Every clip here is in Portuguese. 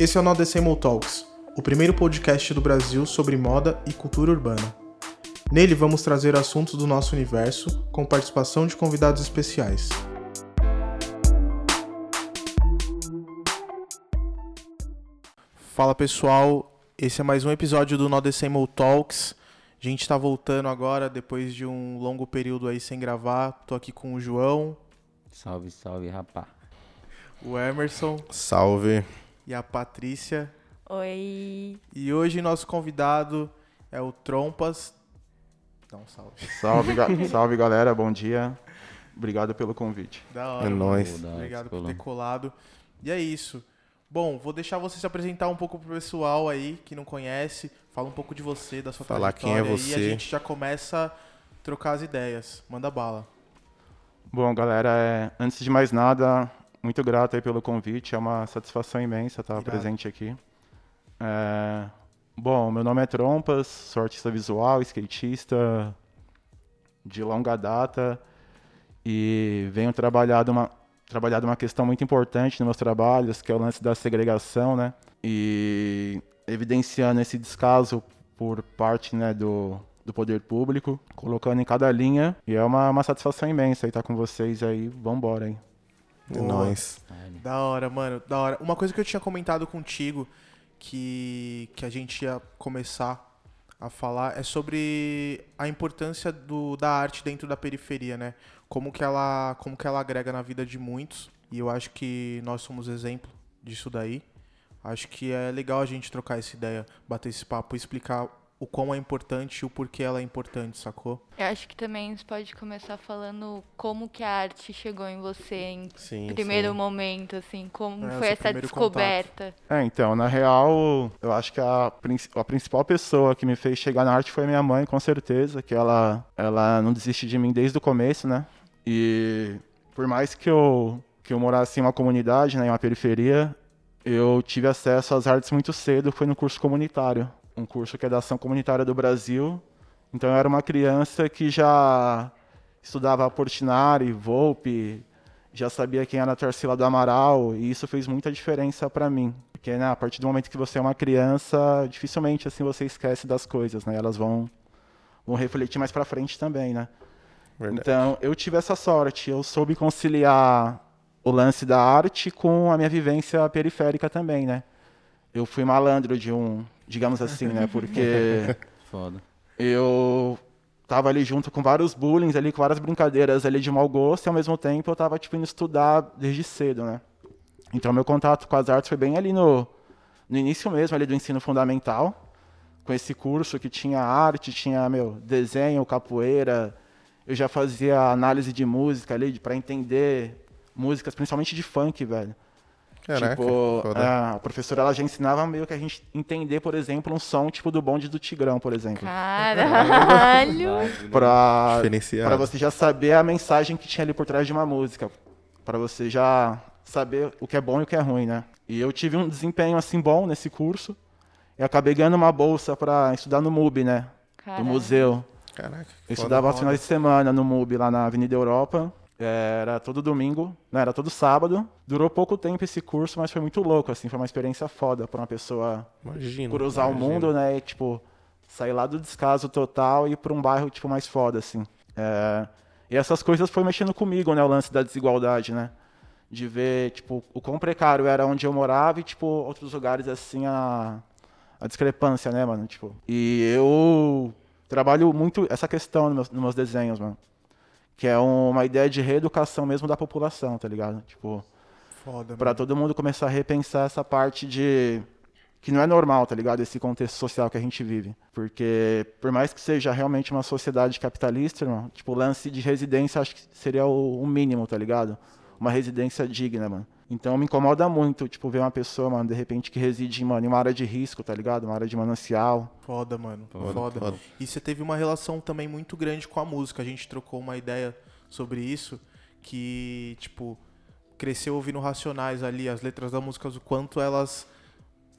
Esse é o No Decimal Talks, o primeiro podcast do Brasil sobre moda e cultura urbana. Nele vamos trazer assuntos do nosso universo com participação de convidados especiais. Fala pessoal, esse é mais um episódio do No Decimal Talks. A gente está voltando agora depois de um longo período aí sem gravar. Tô aqui com o João. Salve, salve, rapá. O Emerson. Salve. E a Patrícia. Oi. E hoje nosso convidado é o Trompas. Dá um salve. Salve, ga salve galera, bom dia. Obrigado pelo convite. Da hora. É nóis. Obrigado por ter colado. E é isso. Bom, vou deixar você se apresentar um pouco pro pessoal aí que não conhece. Fala um pouco de você, da sua Falar quem é você. e a gente já começa a trocar as ideias. Manda bala. Bom, galera, é, antes de mais nada, muito grato aí pelo convite. É uma satisfação imensa estar Irado. presente aqui. É, bom, meu nome é Trompas, sou artista visual, skatista de longa data e venho trabalhando uma, trabalhado uma questão muito importante nos meus trabalhos, que é o lance da segregação, né? E evidenciando esse descaso por parte né, do, do poder público, colocando em cada linha. E é uma, uma satisfação imensa estar com vocês aí. Vambora aí. É nóis. Da hora, mano. Da hora. Uma coisa que eu tinha comentado contigo, que, que a gente ia começar a falar, é sobre a importância do, da arte dentro da periferia, né? como que ela como que ela agrega na vida de muitos e eu acho que nós somos exemplo disso daí acho que é legal a gente trocar essa ideia bater esse papo explicar o quão é importante e o porquê ela é importante, sacou? Eu acho que também você pode começar falando como que a arte chegou em você em sim, primeiro sim. momento, assim, como é, foi essa descoberta. Contato. É, então, na real, eu acho que a, a principal pessoa que me fez chegar na arte foi minha mãe, com certeza, que ela, ela não desiste de mim desde o começo, né? E por mais que eu, que eu morasse em uma comunidade, né, em uma periferia, eu tive acesso às artes muito cedo, foi no curso comunitário, um curso que é da Ação Comunitária do Brasil. Então eu era uma criança que já estudava Portinari, Volpe, já sabia quem era a Tarsila do Amaral, e isso fez muita diferença para mim. Porque né, a partir do momento que você é uma criança, dificilmente assim você esquece das coisas, né? Elas vão, vão refletir mais para frente também, né? Verdade. Então, eu tive essa sorte. Eu soube conciliar o lance da arte com a minha vivência periférica também, né? Eu fui malandro de um, digamos assim, né? Porque Foda. eu tava ali junto com vários bullying ali, com várias brincadeiras ali de mau gosto, e ao mesmo tempo eu tava tipo indo estudar desde cedo, né? Então meu contato com as artes foi bem ali no no início mesmo ali do ensino fundamental, com esse curso que tinha arte, tinha meu desenho, capoeira, eu já fazia análise de música ali, para entender músicas, principalmente de funk, velho. Caraca, tipo, a professora ela já ensinava meio que a gente entender, por exemplo, um som tipo do bonde do Tigrão, por exemplo. Caralho! pra, pra você já saber a mensagem que tinha ali por trás de uma música. para você já saber o que é bom e o que é ruim, né? E eu tive um desempenho assim bom nesse curso. E acabei ganhando uma bolsa para estudar no MUB, né? Caralho. Do museu. Caraca. Eu estudava aos finais de semana no MUB lá na Avenida Europa. Era todo domingo, não, era todo sábado. Durou pouco tempo esse curso, mas foi muito louco, assim, foi uma experiência foda para uma pessoa imagina, cruzar imagina. o mundo, né? E, tipo, sair lá do descaso total e ir para um bairro tipo mais foda, assim. É... E essas coisas foi mexendo comigo, né? O lance da desigualdade, né? De ver, tipo, o quão precário era onde eu morava e, tipo, outros lugares, assim, a, a discrepância, né, mano? Tipo, e eu trabalho muito essa questão nos meus, nos meus desenhos, mano. Que é uma ideia de reeducação mesmo da população, tá ligado? Tipo, Foda, pra todo mundo começar a repensar essa parte de que não é normal, tá ligado? Esse contexto social que a gente vive. Porque, por mais que seja realmente uma sociedade capitalista, irmão, tipo, lance de residência acho que seria o, o mínimo, tá ligado? Uma residência digna, mano. Então me incomoda muito, tipo, ver uma pessoa, mano, de repente que reside mano, em uma área de risco, tá ligado? Uma área de manancial. Foda, mano. Foda. foda. foda. E você teve uma relação também muito grande com a música. A gente trocou uma ideia sobre isso, que, tipo, cresceu ouvindo Racionais ali, as letras da música, o quanto elas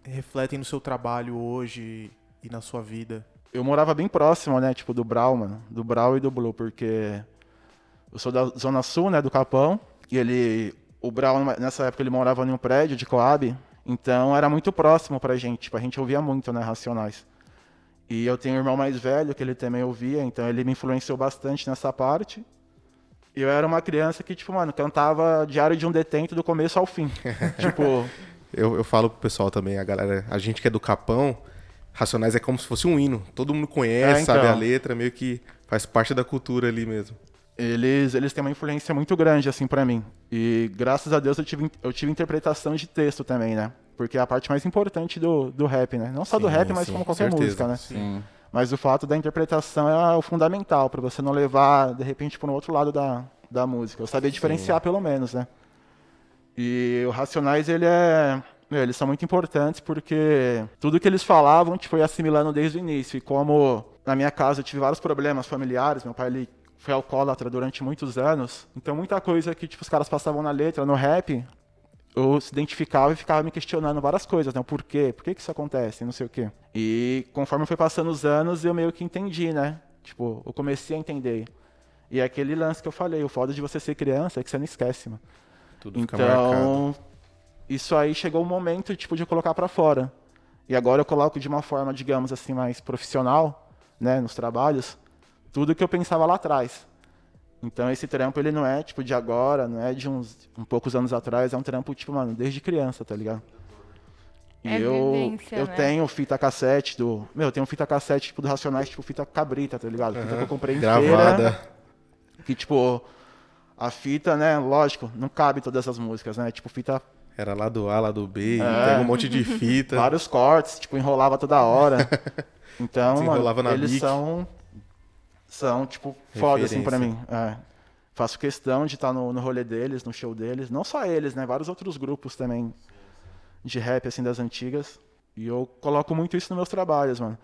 refletem no seu trabalho hoje e na sua vida. Eu morava bem próximo, né, tipo, do Brau, mano, do Brau e do Blue, porque eu sou da Zona Sul, né, do Capão, e ele o Brown, nessa época, ele morava em um prédio de Coab. Então era muito próximo pra gente, tipo, a gente ouvia muito, né, Racionais. E eu tenho um irmão mais velho que ele também ouvia, então ele me influenciou bastante nessa parte. E eu era uma criança que, tipo, mano, cantava Diário de um Detento do começo ao fim. tipo. Eu, eu falo pro pessoal também, a galera, a gente que é do Capão, Racionais é como se fosse um hino. Todo mundo conhece, é, então, sabe a letra, meio que faz parte da cultura ali mesmo. Eles, eles têm uma influência muito grande, assim, para mim. E graças a Deus eu tive, eu tive interpretação de texto também, né? Porque é a parte mais importante do, do rap, né? Não só sim, do rap, mas sim, como qualquer certeza, música, né? Sim. Mas o fato da interpretação é o fundamental, para você não levar, de repente, para o outro lado da, da música. Eu saber diferenciar, sim. pelo menos, né? E o Racionais, ele é... Meu, eles são muito importantes porque tudo que eles falavam, tipo, foi assimilando desde o início. E como na minha casa eu tive vários problemas familiares, meu pai, ele foi alcoólatra durante muitos anos. Então, muita coisa que tipo, os caras passavam na letra, no rap, eu se identificava e ficava me questionando várias coisas, né? Por quê? Por que, que isso acontece? Não sei o quê. E conforme foi passando os anos, eu meio que entendi, né? Tipo, eu comecei a entender. E é aquele lance que eu falei, o foda de você ser criança é que você não esquece, mano. Tudo então, isso aí chegou o momento, tipo, de eu colocar para fora. E agora eu coloco de uma forma, digamos assim, mais profissional, né, nos trabalhos, tudo que eu pensava lá atrás. Então esse trampo ele não é tipo de agora, não é de uns um poucos anos atrás, é um trampo tipo, mano, desde criança, tá ligado? E é eu vivência, eu né? tenho fita cassete do, meu, eu tenho fita cassete tipo do Racionais, tipo fita cabrita, tá ligado? Fita uhum. que eu comprei inteira. Gravada. Que tipo a fita, né, lógico, não cabe todas essas músicas, né? Tipo fita era lá do A, lá do B, é, pega um monte de fita. Vários cortes, tipo, enrolava toda hora. Então, mano, eles são são, tipo, foda, assim, pra mim. É. Faço questão de estar no, no rolê deles, no show deles. Não só eles, né? Vários outros grupos também de rap, assim, das antigas. E eu coloco muito isso nos meus trabalhos, mano.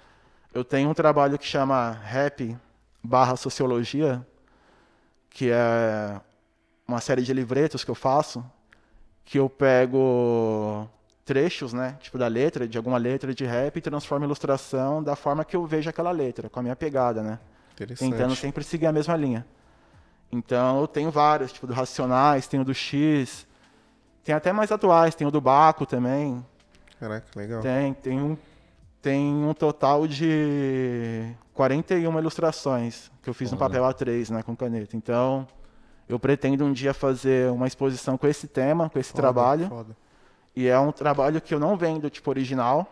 Eu tenho um trabalho que chama Rap barra Sociologia, que é uma série de livretos que eu faço, que eu pego trechos, né, tipo da letra, de alguma letra de rap e transformo em ilustração da forma que eu vejo aquela letra, com a minha pegada, né? Tentando sempre seguir a mesma linha. Então eu tenho vários, tipo do Racionais, tenho do X, tem até mais atuais, tem o do Baco também. Caraca, legal. Tem, tem um, tem um total de 41 ilustrações que eu fiz no papel A3, né, com caneta. Então, eu pretendo um dia fazer uma exposição com esse tema, com esse foda, trabalho. Foda. E é um trabalho que eu não vendo, tipo, original.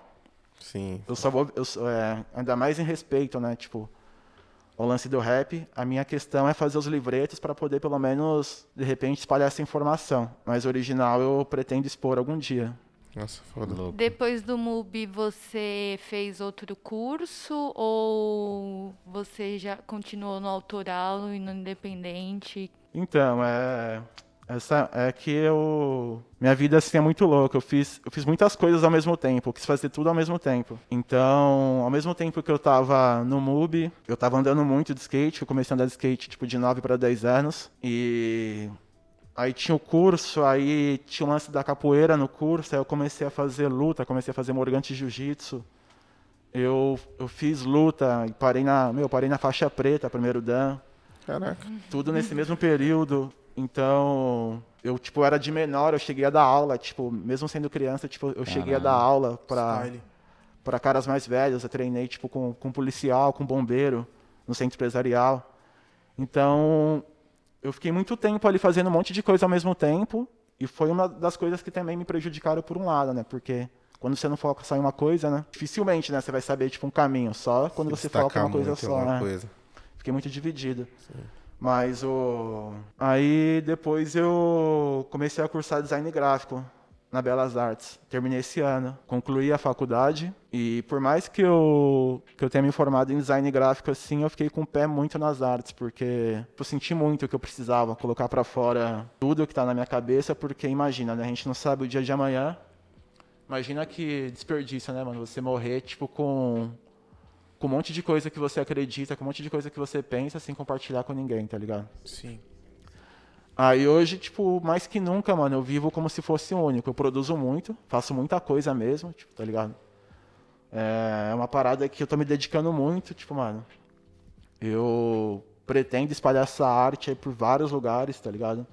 Sim. Eu só vou, eu, é, ainda mais em respeito, né, tipo, o lance do rap, a minha questão é fazer os livretos para poder, pelo menos, de repente, espalhar essa informação. Mas o original eu pretendo expor algum dia. Nossa, foda. Louco. Depois do MUBI, você fez outro curso ou você já continuou no autoral e no independente? Então, é, essa é que eu. Minha vida assim é muito louca. Eu fiz, eu fiz muitas coisas ao mesmo tempo. Eu quis fazer tudo ao mesmo tempo. Então, ao mesmo tempo que eu tava no MUBI, eu tava andando muito de skate. Eu comecei a andar de skate tipo de 9 para 10 anos. E aí tinha o curso, aí tinha o lance da capoeira no curso. Aí eu comecei a fazer luta, comecei a fazer morgante jiu-jitsu. Eu, eu fiz luta e parei na, meu, parei na faixa preta, primeiro dan. Caraca. Tudo nesse mesmo período. Então, eu, tipo, era de menor, eu cheguei a dar aula, tipo, mesmo sendo criança, tipo, eu Caramba. cheguei a dar aula para para caras mais velhos, eu treinei, tipo, com, com policial, com bombeiro, no centro empresarial. Então, eu fiquei muito tempo ali fazendo um monte de coisa ao mesmo tempo, e foi uma das coisas que também me prejudicaram por um lado, né, porque quando você não foca só em uma coisa, né, dificilmente, né, você vai saber, tipo, um caminho, só quando você foca em uma coisa só, né. Coisa. Fiquei muito dividido. Sim. Mas o. Aí depois eu comecei a cursar design gráfico na Belas Artes. Terminei esse ano, concluí a faculdade e por mais que eu que eu tenha me formado em design gráfico assim, eu fiquei com o pé muito nas artes, porque eu senti muito que eu precisava colocar para fora tudo que está na minha cabeça, porque imagina, né, a gente não sabe o dia de amanhã. Imagina que desperdício, né, mano, você morrer tipo com com um monte de coisa que você acredita, com um monte de coisa que você pensa sem compartilhar com ninguém, tá ligado? Sim. Aí hoje, tipo, mais que nunca, mano, eu vivo como se fosse único. Eu produzo muito, faço muita coisa mesmo, tipo, tá ligado? É uma parada que eu tô me dedicando muito, tipo, mano. Eu pretendo espalhar essa arte aí por vários lugares, tá ligado?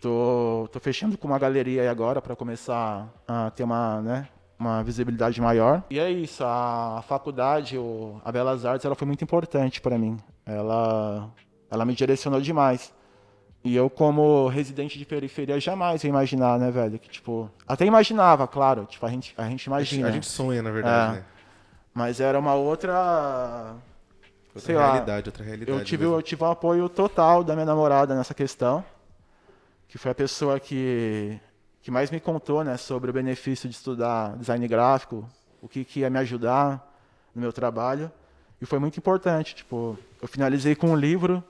Tô, tô fechando com uma galeria aí agora para começar a ter uma, né, uma visibilidade maior. E é isso, a faculdade, o, a Belas Artes, ela foi muito importante para mim. Ela, ela me direcionou demais. E eu, como residente de periferia, jamais ia imaginar, né, velho? Que, tipo, até imaginava, claro. Tipo, a gente, a gente imagina. A gente, a gente sonha, na verdade, é, né? Mas era uma outra. Outra sei realidade, lá, outra realidade. Eu tive, eu tive um apoio total da minha namorada nessa questão que foi a pessoa que, que mais me contou né, sobre o benefício de estudar design gráfico, o que, que ia me ajudar no meu trabalho. E foi muito importante. Tipo, eu finalizei com um livro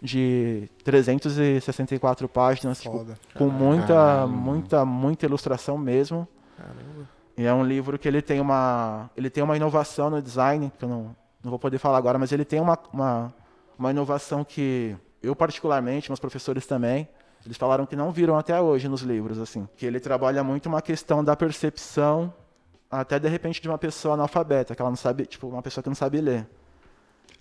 de 364 páginas, tipo, com muita, muita, muita ilustração mesmo. Caramba. E é um livro que ele tem uma, ele tem uma inovação no design, que eu não, não vou poder falar agora, mas ele tem uma, uma, uma inovação que eu particularmente, meus professores também, eles falaram que não viram até hoje nos livros, assim. Que ele trabalha muito uma questão da percepção, até de repente, de uma pessoa analfabeta, que ela não sabe, tipo, uma pessoa que não sabe ler.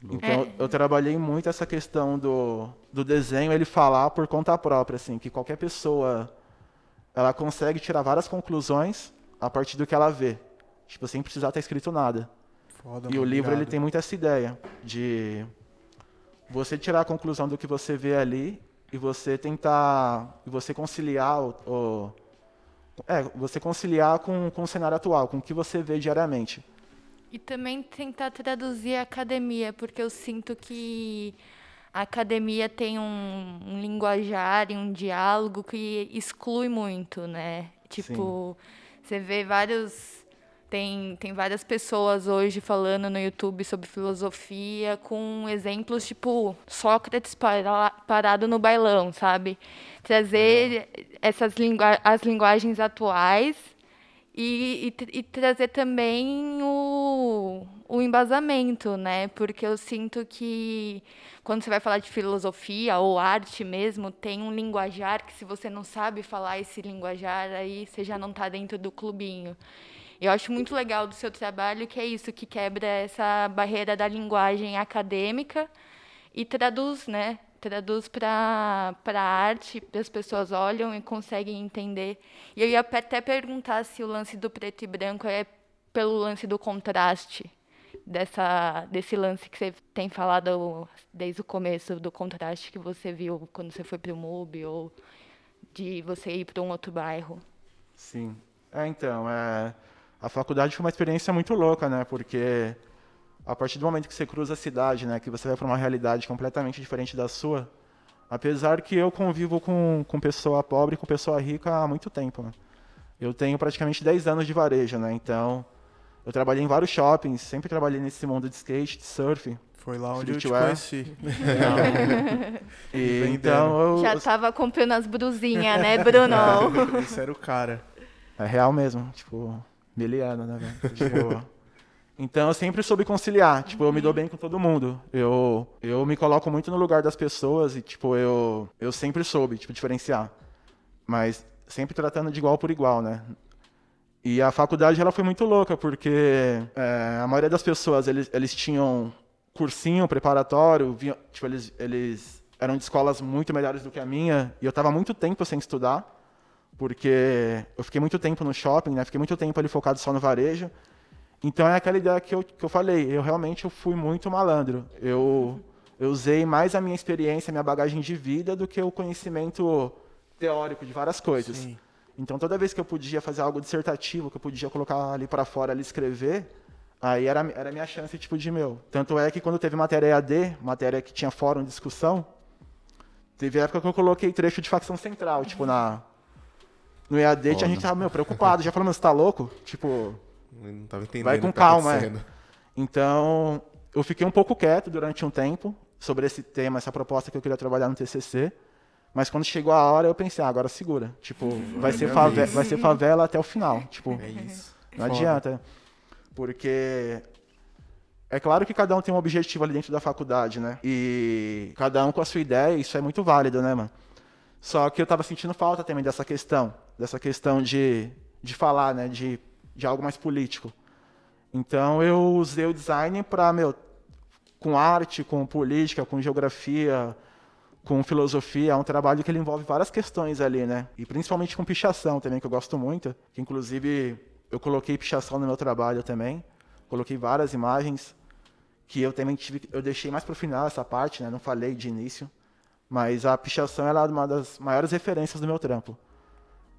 Então, é. eu trabalhei muito essa questão do, do desenho, ele falar por conta própria, assim, que qualquer pessoa, ela consegue tirar várias conclusões a partir do que ela vê, tipo, sem precisar estar escrito nada. Foda, e o livro, ele tem muito essa ideia de você tirar a conclusão do que você vê ali e você tentar e você conciliar o, o é, você conciliar com, com o cenário atual, com o que você vê diariamente. E também tentar traduzir a academia, porque eu sinto que a academia tem um, um linguajar e um diálogo que exclui muito, né? Tipo, Sim. você vê vários tem, tem várias pessoas hoje falando no YouTube sobre filosofia com exemplos tipo Sócrates para, parado no bailão, sabe? Trazer essas lingu as linguagens atuais e, e, e, trazer também o, o embasamento, né? Porque eu sinto que quando você vai falar de filosofia ou arte mesmo, tem um linguajar que se você não sabe falar esse linguajar, aí você já não está dentro do clubinho. Eu acho muito legal do seu trabalho que é isso, que quebra essa barreira da linguagem acadêmica e traduz, né? Traduz para a arte, as pessoas olham e conseguem entender. E eu ia até perguntar se o lance do preto e branco é pelo lance do contraste, dessa, desse lance que você tem falado desde o começo, do contraste que você viu quando você foi para o MUB, ou de você ir para um outro bairro. Sim. É, então, é, a faculdade foi uma experiência muito louca, né? Porque a partir do momento que você cruza a cidade, né, que você vai para uma realidade completamente diferente da sua, apesar que eu convivo com, com pessoa pobre e com pessoa rica há muito tempo. Né? Eu tenho praticamente 10 anos de varejo, né? Então, eu trabalhei em vários shoppings, sempre trabalhei nesse mundo de skate, de surf. Foi lá onde eu te conheci. e, então, eu, Já estava comprando as brusinhas, né, Bruno? Esse era o cara. É real mesmo, tipo, Miliana, né, velho? Tipo, então eu sempre soube conciliar. Tipo, eu me dou bem com todo mundo. Eu, eu me coloco muito no lugar das pessoas e, tipo, eu, eu sempre soube, tipo, diferenciar. Mas sempre tratando de igual por igual, né? E a faculdade, ela foi muito louca, porque é, a maioria das pessoas, eles, eles tinham cursinho preparatório, vinham, tipo, eles, eles eram de escolas muito melhores do que a minha, e eu estava muito tempo sem estudar porque eu fiquei muito tempo no shopping, né? Fiquei muito tempo ali focado só no varejo. Então é aquela ideia que eu, que eu falei, eu realmente eu fui muito malandro. Eu, eu usei mais a minha experiência, a minha bagagem de vida do que o conhecimento teórico de várias coisas. Sim. Então toda vez que eu podia fazer algo dissertativo, que eu podia colocar ali para fora, ali escrever, aí era, era a minha chance tipo de meu. Tanto é que quando teve matéria EAD, matéria que tinha fórum de discussão, teve época que eu coloquei trecho de facção central, tipo na no EAD, Foda. a gente tava, meu, preocupado. Já falando, você tá louco? Tipo, não tava entendendo vai com tá calma, é. Então, eu fiquei um pouco quieto durante um tempo sobre esse tema, essa proposta que eu queria trabalhar no TCC. Mas quando chegou a hora, eu pensei, ah, agora segura. Tipo, vai ser, favela, vai ser favela até o final. Tipo, é isso. Não Foda. adianta. Porque é claro que cada um tem um objetivo ali dentro da faculdade, né? E cada um com a sua ideia, isso é muito válido, né, mano? Só que eu tava sentindo falta também dessa questão dessa questão de, de falar, né, de, de algo mais político. Então eu usei o design para, meu, com arte, com política, com geografia, com filosofia, é um trabalho que ele envolve várias questões ali, né? E principalmente com pichação também, que eu gosto muito. Que inclusive eu coloquei pichação no meu trabalho também. Coloquei várias imagens que eu também tive, eu deixei mais pro final essa parte, né? Não falei de início, mas a pichação é uma das maiores referências do meu trampo.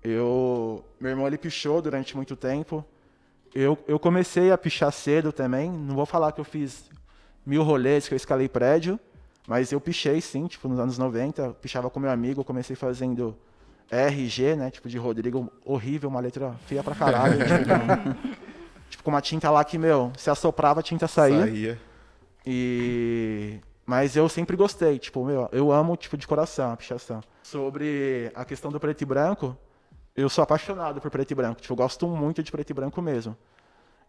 Eu, meu irmão ele pichou durante muito tempo. Eu, eu comecei a pichar cedo também. Não vou falar que eu fiz mil rolês, que eu escalei prédio, mas eu pichei sim, tipo, nos anos 90, eu pichava com meu amigo, eu comecei fazendo RG, né, tipo, de Rodrigo, horrível, uma letra feia pra caralho. tipo, tipo, com uma tinta lá que, meu, se assoprava, a tinta saía. Saía. E... Mas eu sempre gostei, tipo, meu, eu amo, tipo, de coração a pichação. Sobre a questão do preto e branco, eu sou apaixonado por preto e branco, tipo, eu gosto muito de preto e branco mesmo.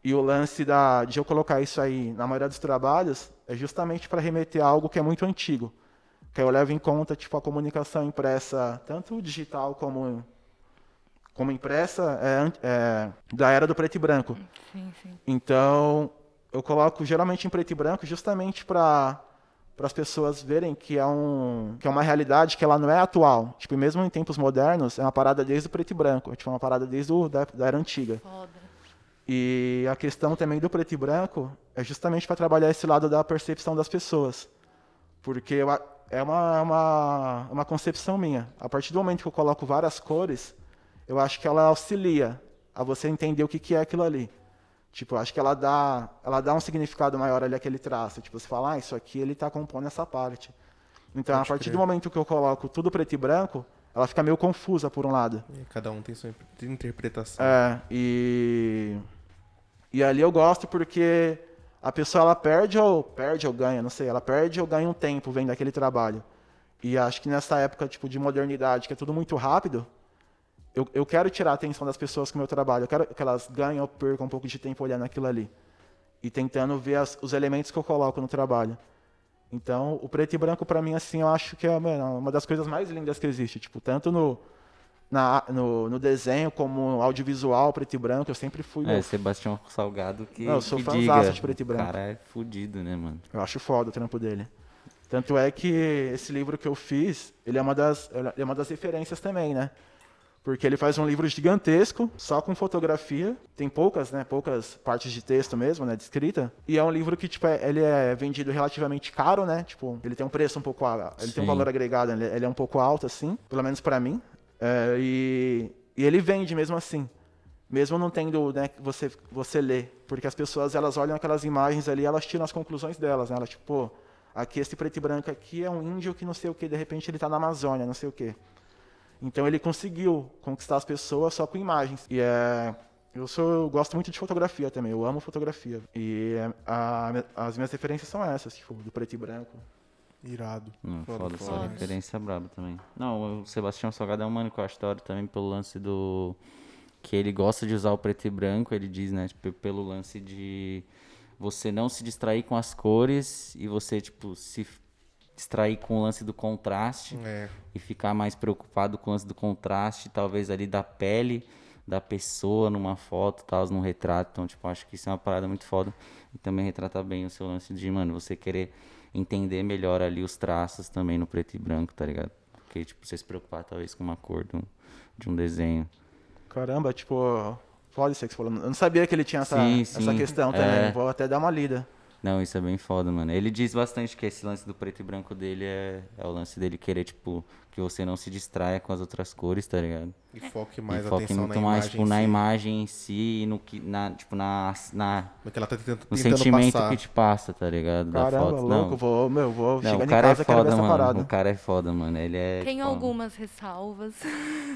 E o lance da, de eu colocar isso aí na maioria dos trabalhos é justamente para remeter a algo que é muito antigo. Que eu levo em conta tipo, a comunicação impressa, tanto digital como, como impressa, é, é da era do preto e branco. Sim, sim. Então, eu coloco geralmente em preto e branco justamente para para as pessoas verem que é, um, que é uma realidade que ela não é atual. Tipo, mesmo em tempos modernos, é uma parada desde o preto e branco. É tipo, uma parada desde o, da, da era antiga. Foda. E a questão também do preto e branco é justamente para trabalhar esse lado da percepção das pessoas. Porque é uma, uma, uma concepção minha. A partir do momento que eu coloco várias cores, eu acho que ela auxilia a você entender o que, que é aquilo ali. Tipo, acho que ela dá, ela dá um significado maior ali àquele traço. Tipo, você fala, ah, isso aqui ele está compondo essa parte. Então, Pode a partir crer. do momento que eu coloco tudo preto e branco, ela fica meio confusa por um lado. E cada um tem sua interpretação. É, e e ali eu gosto porque a pessoa ela perde ou perde ou ganha, não sei, ela perde ou ganha um tempo vendo aquele trabalho. E acho que nessa época tipo de modernidade, que é tudo muito rápido, eu, eu quero tirar a atenção das pessoas com o meu trabalho. Eu quero que elas ganhem ou percam um pouco de tempo olhando aquilo ali. E tentando ver as, os elementos que eu coloco no trabalho. Então, o preto e branco, para mim, assim, eu acho que é uma das coisas mais lindas que existe. Tipo, tanto no, na, no, no, desenho como audiovisual, preto e branco, eu sempre fui. É, Sebastião Salgado que. Não, eu sou fãzão de preto e branco. O cara é fudido, né, mano? Eu acho foda o trampo dele. Tanto é que esse livro que eu fiz, ele é uma das, é uma das referências também, né? Porque ele faz um livro gigantesco, só com fotografia. Tem poucas, né? Poucas partes de texto mesmo, né? De escrita. E é um livro que, tipo, é, ele é vendido relativamente caro, né? Tipo, ele tem um preço um pouco... Ele Sim. tem um valor agregado, ele, ele é um pouco alto, assim. Pelo menos para mim. É, e, e, ele vende mesmo assim. Mesmo não tendo né, você, você ler. Porque as pessoas elas olham aquelas imagens ali elas tiram as conclusões delas. Né? Elas, tipo, pô, aqui esse preto e branco aqui é um índio que não sei o que, de repente ele está na Amazônia, não sei o que. Então ele conseguiu conquistar as pessoas só com imagens. E é, eu, sou, eu gosto muito de fotografia também, eu amo fotografia. E é, a, as minhas referências são essas, tipo, do preto e branco. Irado. Não, foda, foda, essa referência braba também. Não, o Sebastião Salgado é um mano que eu acho também pelo lance do. Que ele gosta de usar o preto e branco, ele diz, né? Tipo, pelo lance de você não se distrair com as cores e você, tipo, se distrair com o lance do contraste é. e ficar mais preocupado com o lance do contraste, talvez ali da pele da pessoa numa foto, tal, num retrato. Então, tipo, acho que isso é uma parada muito foda. E também retrata bem o seu lance de, mano, você querer entender melhor ali os traços também no preto e branco, tá ligado? Porque, tipo, você se preocupar talvez com uma cor de um, de um desenho. Caramba, tipo, foda isso que você falou. Eu não sabia que ele tinha essa, sim, sim. essa questão também. É... Vou até dar uma lida. Não, isso é bem foda, mano. Ele diz bastante que esse lance do preto e branco dele é, é o lance dele querer, tipo, que você não se distraia com as outras cores, tá ligado? E foque mais e foque muito mais, tipo, na imagem em si e no que, na, tipo, na, na no, que ela tá tentando, no sentimento passar. que te passa, tá ligado? Caramba, da foto. louco, não. vou, meu, vou não, chegar o cara em é casa, é foda, mano. Parada. O cara é foda, mano. Ele é. Tem tipo, algumas ressalvas.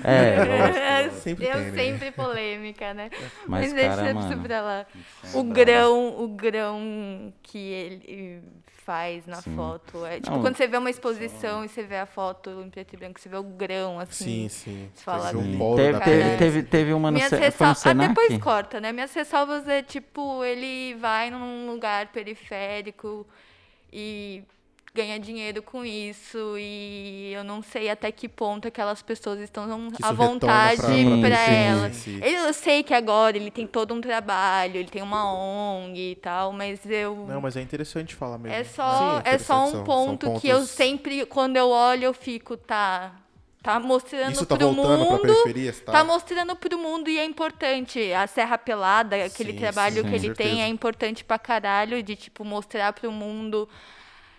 É, sempre Eu tem, né? sempre polêmica, né? Mas, Mas cara, deixa mano, pra lá. É o grão, o grão que ele faz na sim. foto. É, tipo, não, quando você vê uma exposição só... e você vê a foto em preto e branco, você vê o grão, assim. Sim, sim. Você fala, sim. Teve, teve, teve, teve, uma no, Minhas ressal... no Ah, depois corta, né? Minhas ressalvas é, tipo, ele vai num lugar periférico e ganha dinheiro com isso e eu não sei até que ponto aquelas pessoas estão à vontade pra- Sim, para sim. elas. Sim. Ele- Eu sei que agora ele tem todo um trabalho, ele tem uma ONG e tal, mas eu Não, mas é interessante falar mesmo. é só Sim, é só interessante, um ponto são que eu pontos- sempre quando eu olho eu fico tá tá mostrando Isso tá pro mundo? Tá? Tá mostrando pro mundo e é importante. A Serra Pelada, aquele Sim, trabalho sim, que ele tem certeza. é importante pra caralho de, tipo, mostrar pro mundo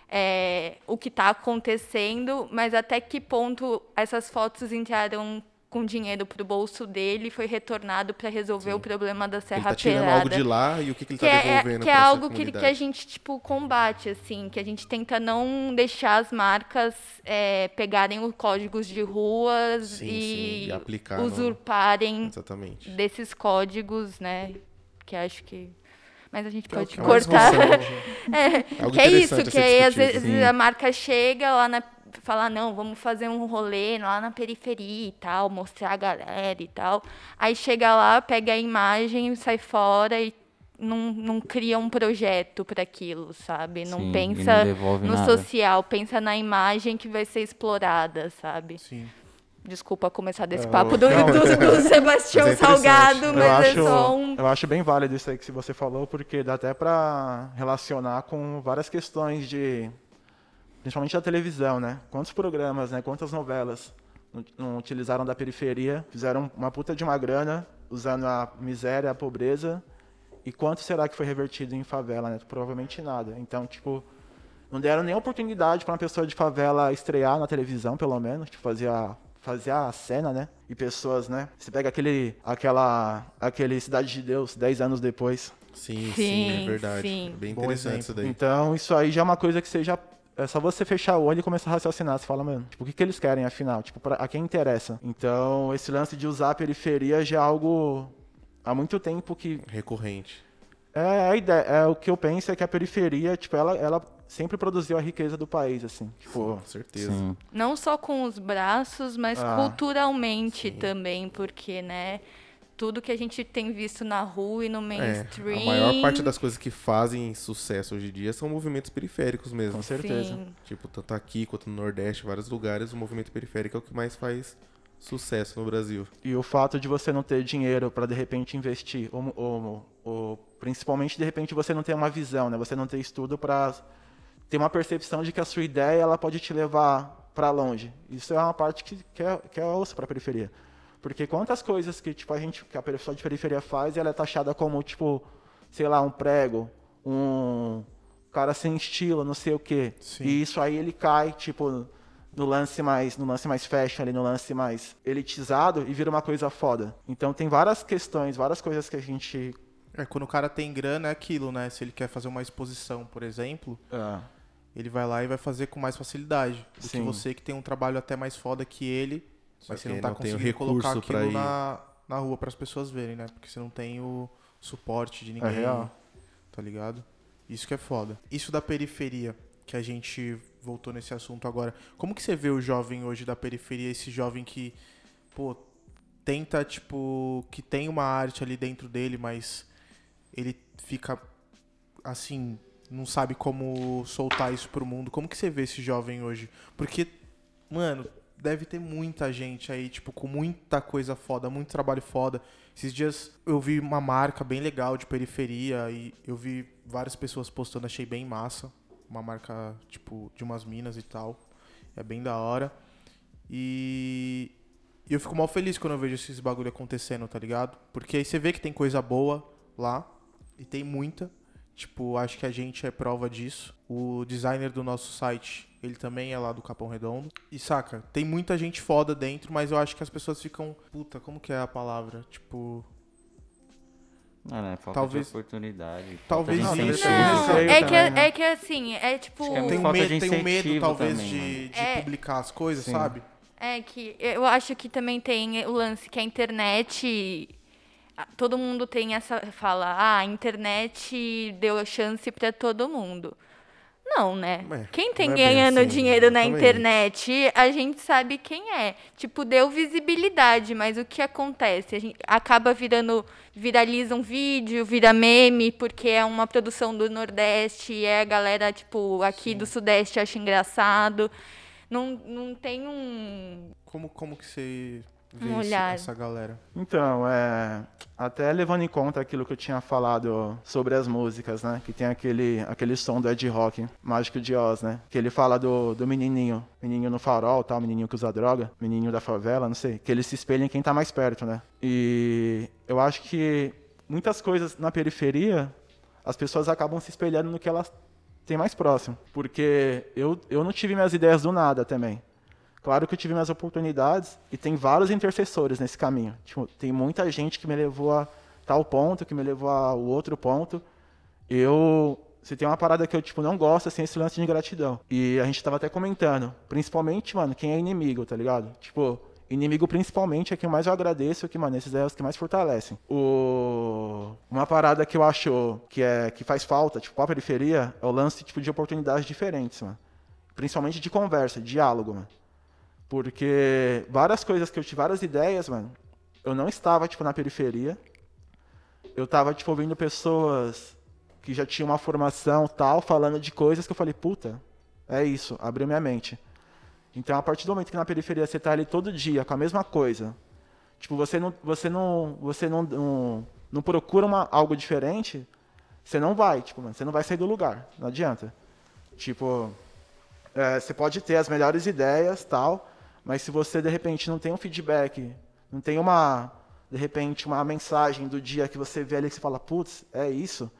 é, o que tá acontecendo, mas até que ponto essas fotos entraram com dinheiro pro bolso dele e foi retornado pra resolver o problema da Ele Serra tá tirando Pelada. algo de lá e o que, que ele que tá é, devolvendo que é essa algo que, que a gente tipo combate assim que a gente tenta não deixar as marcas é, pegarem os códigos de ruas Sim, e, sim, e aplicar usurparem Exatamente. desses códigos né que acho que mas a gente Que é o pode que mais cortar é, que é isso que aí às vezes Sim. a marca chega lá na falar não vamos fazer um rolê lá na periferia e tal mostrar a galera e tal aí chega lá pega a imagem sai fora e não, não cria um projeto para aquilo sabe não Sim, pensa não no nada. social pensa na imagem que vai ser explorada sabe Sim. Desculpa começar desse É, papo do, não. do, do Sebastião Mas é Salgado mas eu, é acho, só um eu acho bem válido isso aí que você falou, porque dá até pra relacionar com várias questões de. Principalmente da televisão, né? Quantos programas, né? Quantas novelas não, não utilizaram da periferia, fizeram uma puta de uma grana, usando a miséria, a pobreza. E quanto será que foi revertido em favela, né? Provavelmente nada. Então, tipo, não deram nem oportunidade para uma pessoa de favela estrear na televisão, pelo menos, tipo, fazer a, fazer a cena, né? E pessoas, né? Você pega aquele, aquela, aquele Cidade de Deus, 10 anos depois. Sim, sim, Sim, é verdade. sim. É bem interessante isso daí. Então, isso aí já é uma coisa que você já... É só você fechar o olho e começar a raciocinar. Você fala, mano, tipo, o que, que eles querem, afinal? Tipo, pra, a quem interessa? Então, esse lance de usar a periferia já é algo... Há muito tempo que Recorrente. É a ideia, é o que eu penso é que a periferia, tipo, ela, ela sempre produziu a riqueza do país, assim. Tipo, Com certeza. Sim. Não só com os braços, mas Ah, culturalmente também, porque, né, tudo que a gente tem visto na rua e no É, mainstream. a maior parte das coisas que fazem sucesso hoje em dia são movimentos periféricos mesmo. com certeza. Sim. Tipo, tanto aqui quanto no Nordeste, vários lugares, o movimento periférico é o que mais faz sucesso no Brasil. E o fato de você não ter dinheiro para de repente investir, ou, ou, ou principalmente de repente você não ter uma visão, né? Você não ter estudo para ter uma percepção de que a sua ideia ela pode te levar para longe. Isso é uma parte que, que é, que é osso para a periferia. Porque quantas coisas que tipo a gente que a pessoa de periferia faz, ela é taxada como tipo, sei lá, um prego, um cara sem estilo, não sei o quê. Sim. E isso aí ele cai tipo no lance mais no lance mais fashion ali, no lance mais elitizado e vira uma coisa foda. Então tem várias questões, várias coisas que a gente É, quando o cara tem grana é aquilo, né? Se ele quer fazer uma exposição, por exemplo, ah, ele vai lá e vai fazer com mais facilidade. Do que Sim. você que tem um trabalho até mais foda que ele, Só mas você que não tá não conseguindo colocar aquilo na, na rua para as pessoas verem, né? Porque você não tem o suporte de ninguém, real. tá ligado? Isso que é foda. Isso da periferia, que a gente voltou nesse assunto agora. Como que você vê o jovem hoje da periferia, esse jovem que, pô, tenta, tipo, que tem uma arte ali dentro dele, mas ele fica assim, não sabe como soltar isso pro mundo. Como que você vê esse jovem hoje? Porque, mano, deve ter muita gente aí, tipo, com muita coisa foda, muito trabalho foda. Esses dias eu vi uma marca bem legal de periferia e eu vi várias pessoas postando, achei bem massa. Uma marca, tipo, de umas minas e tal. É bem da hora. E eu fico mal feliz quando eu vejo esses bagulho acontecendo, tá ligado? Porque aí você vê que tem coisa boa lá, e tem muita. Tipo, acho que a gente é prova disso. O designer do nosso site, ele também é lá do Capão Redondo. E saca, tem muita gente foda dentro, mas eu acho que as pessoas ficam. Puta, como que é a palavra? Tipo. Não, né? Falta Talvez- de oportunidade. talvez isso. incentivo. Não, Não, é que, é que assim, é tipo. É Tem um, medo, de tem um medo, talvez, também, de, de É. publicar as coisas, Sim. sabe? É que eu acho que também tem o lance que a internet. Todo mundo tem essa fala, ah, a internet deu chance pra todo mundo. não, né? Quem tem é ganhando assim, dinheiro na internet, a gente sabe quem é. Tipo, deu visibilidade, mas o que acontece? A gente acaba virando, viraliza um vídeo, vira meme, porque é uma produção do Nordeste, e é a galera, tipo, aqui do Sudeste acha engraçado. Não, não tem um. Como, como que você vê Um olhar. essa galera? Então, é, até levando em conta aquilo que eu tinha falado sobre as músicas, né? Que tem aquele, aquele som do Ed Rock, Mágico de Oz, né? Que ele fala do, do menininho, menininho no farol, tal, menininho que usa droga, menininho da favela, não sei. Que ele se espelha em quem tá mais perto, né? E eu acho que muitas coisas na periferia, as pessoas acabam se espelhando no que elas têm mais próximo. Porque eu, eu não tive minhas ideias do nada também. Claro que eu tive minhas oportunidades e tem vários intercessores nesse caminho. Tipo, tem muita gente que me levou a tal ponto, que me levou a o outro ponto. Eu, se tem uma parada que eu tipo não gosto assim, é esse lance de gratidão. E a gente tava até comentando, principalmente, mano, quem é inimigo, tá ligado? Tipo, inimigo principalmente é quem mais eu agradeço, que mano, esses é os que mais fortalecem. O uma parada que eu acho que é que faz falta, tipo, a periferia, é o lance tipo de oportunidades diferentes, mano. Principalmente de conversa, diálogo, mano. Porque várias coisas que eu tive, várias ideias, mano, eu não estava, tipo, na periferia. Eu tava, tipo, ouvindo pessoas que já tinham uma formação tal, falando de coisas que eu falei, puta, é isso, abriu minha mente. Então, a partir do momento que na periferia você tá ali todo dia com a mesma coisa, tipo, você não, você não, você não, não, não procura uma, algo diferente, você não vai, tipo, mano, você não vai sair do lugar, não adianta. Tipo, é, você pode ter as melhores ideias, tal, mas se você de repente não tem um feedback, não tem uma, de repente, uma mensagem do dia que você vê ali que você fala, putz, é isso.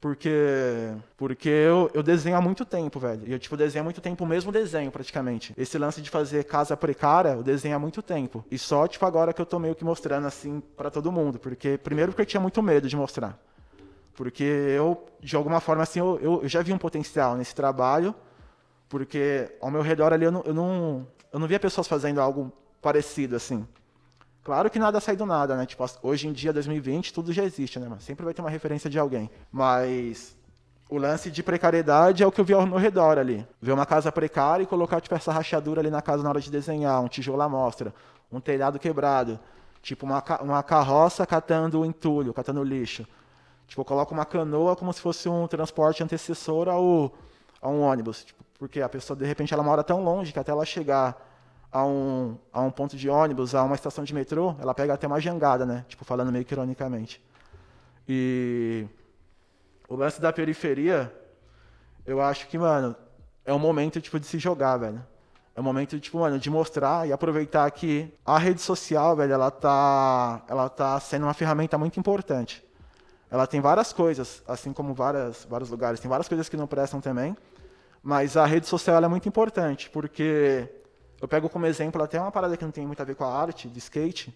Porque, porque eu, eu desenho há muito tempo, velho. E eu, tipo, desenho há muito tempo o mesmo desenho, praticamente. Esse lance de fazer casa precária, eu desenho há muito tempo. E só, tipo, agora que eu tô meio que mostrando, assim, pra todo mundo. Porque, primeiro porque eu tinha muito medo de mostrar. Porque eu, de alguma forma, assim, eu, eu, eu já vi um potencial nesse trabalho. Porque ao meu redor ali eu não, eu não, eu não via pessoas fazendo algo parecido, assim. Claro que nada sai do nada, né? Tipo, hoje em dia, 2020, tudo já existe, né? Mas sempre vai ter uma referência de alguém. Mas o lance de precariedade é o que eu vi ao meu redor ali. Ver uma casa precária e colocar, tipo, essa rachadura ali na casa na hora de desenhar, um tijolo à mostra, um telhado quebrado. Tipo, uma, ca- uma carroça catando o entulho, catando lixo. Tipo, eu coloco uma canoa como se fosse um transporte antecessor ao, a um ônibus. Tipo, porque a pessoa, de repente, ela mora tão longe que até ela chegar a um, a um ponto de ônibus, a uma estação de metrô, ela pega até uma jangada, né? Tipo, falando meio que ironicamente. E o lance da periferia, eu acho que, mano, é um momento, tipo, de se jogar, velho. É um momento, tipo, mano, de mostrar e aproveitar que a rede social, velho, ela tá, ela tá sendo uma ferramenta muito importante. Ela tem várias coisas, assim como várias, vários lugares, tem várias coisas que não prestam também, mas a rede social é muito importante, porque eu pego como exemplo até uma parada que não tem muito a ver com a arte, de skate,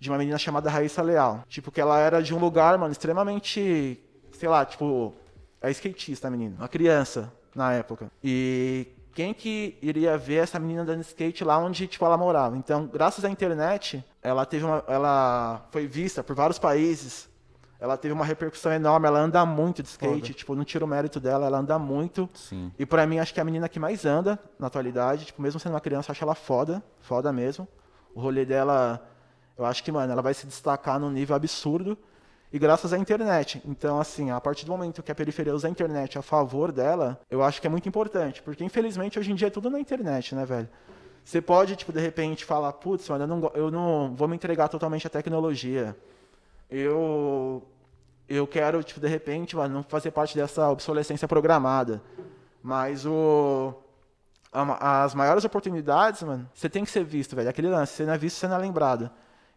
de uma menina chamada Raíssa Leal. Tipo, que ela era de um lugar, mano, extremamente, sei lá, tipo, é skatista menina, uma criança na época. E quem que iria ver essa menina dando skate lá onde, tipo, ela morava? Então, graças à internet, ela teve uma, ela foi vista por vários países, ela teve uma repercussão enorme, ela anda muito de skate, Foda. tipo, não tiro o mérito dela, ela anda muito. Sim. E pra mim, acho que é a menina que mais anda na atualidade. Tipo, mesmo sendo uma criança, eu acho ela foda. Foda mesmo. O rolê dela, eu acho que, mano, ela vai se destacar num nível absurdo. E graças à internet. Então, assim, a partir do momento que a periferia usa a internet a favor dela, eu acho que é muito importante. Porque, infelizmente, hoje em dia é tudo na internet, né, velho? Você pode, tipo, de repente falar, putz, mano, eu não, eu não vou me entregar totalmente à tecnologia. Eu eu quero, tipo, de repente, não fazer parte dessa obsolescência programada. Mas o as maiores oportunidades, mano, você tem que ser visto, velho. Aquele lance, você não é visto, você não é lembrado.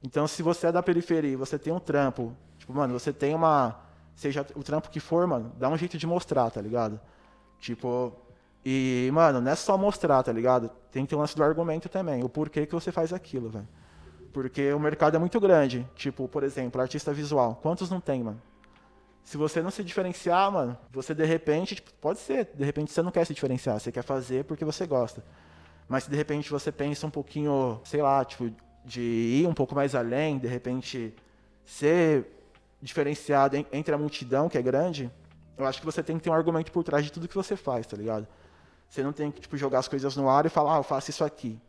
Então, se você é da periferia, você tem um trampo, tipo, mano, você tem uma seja o trampo que for, mano, dá um jeito de mostrar, tá ligado? Tipo, e, mano, não é só mostrar, tá ligado? Tem que ter o lance do argumento também, o porquê que você faz aquilo, velho. Porque o mercado é muito grande. Tipo, por exemplo, artista visual. Quantos não tem, mano? Se você não se diferenciar, mano, você de repente, tipo, pode ser, de repente você não quer se diferenciar, você quer fazer porque você gosta. Mas se de repente você pensa um pouquinho, sei lá, tipo, de ir um pouco mais além, de repente ser diferenciado en- entre a multidão que é grande, Eu acho que você tem que ter um argumento por trás de tudo que você faz, tá ligado? Você não tem que tipo, jogar as coisas no ar e falar, ah, eu faço isso aqui.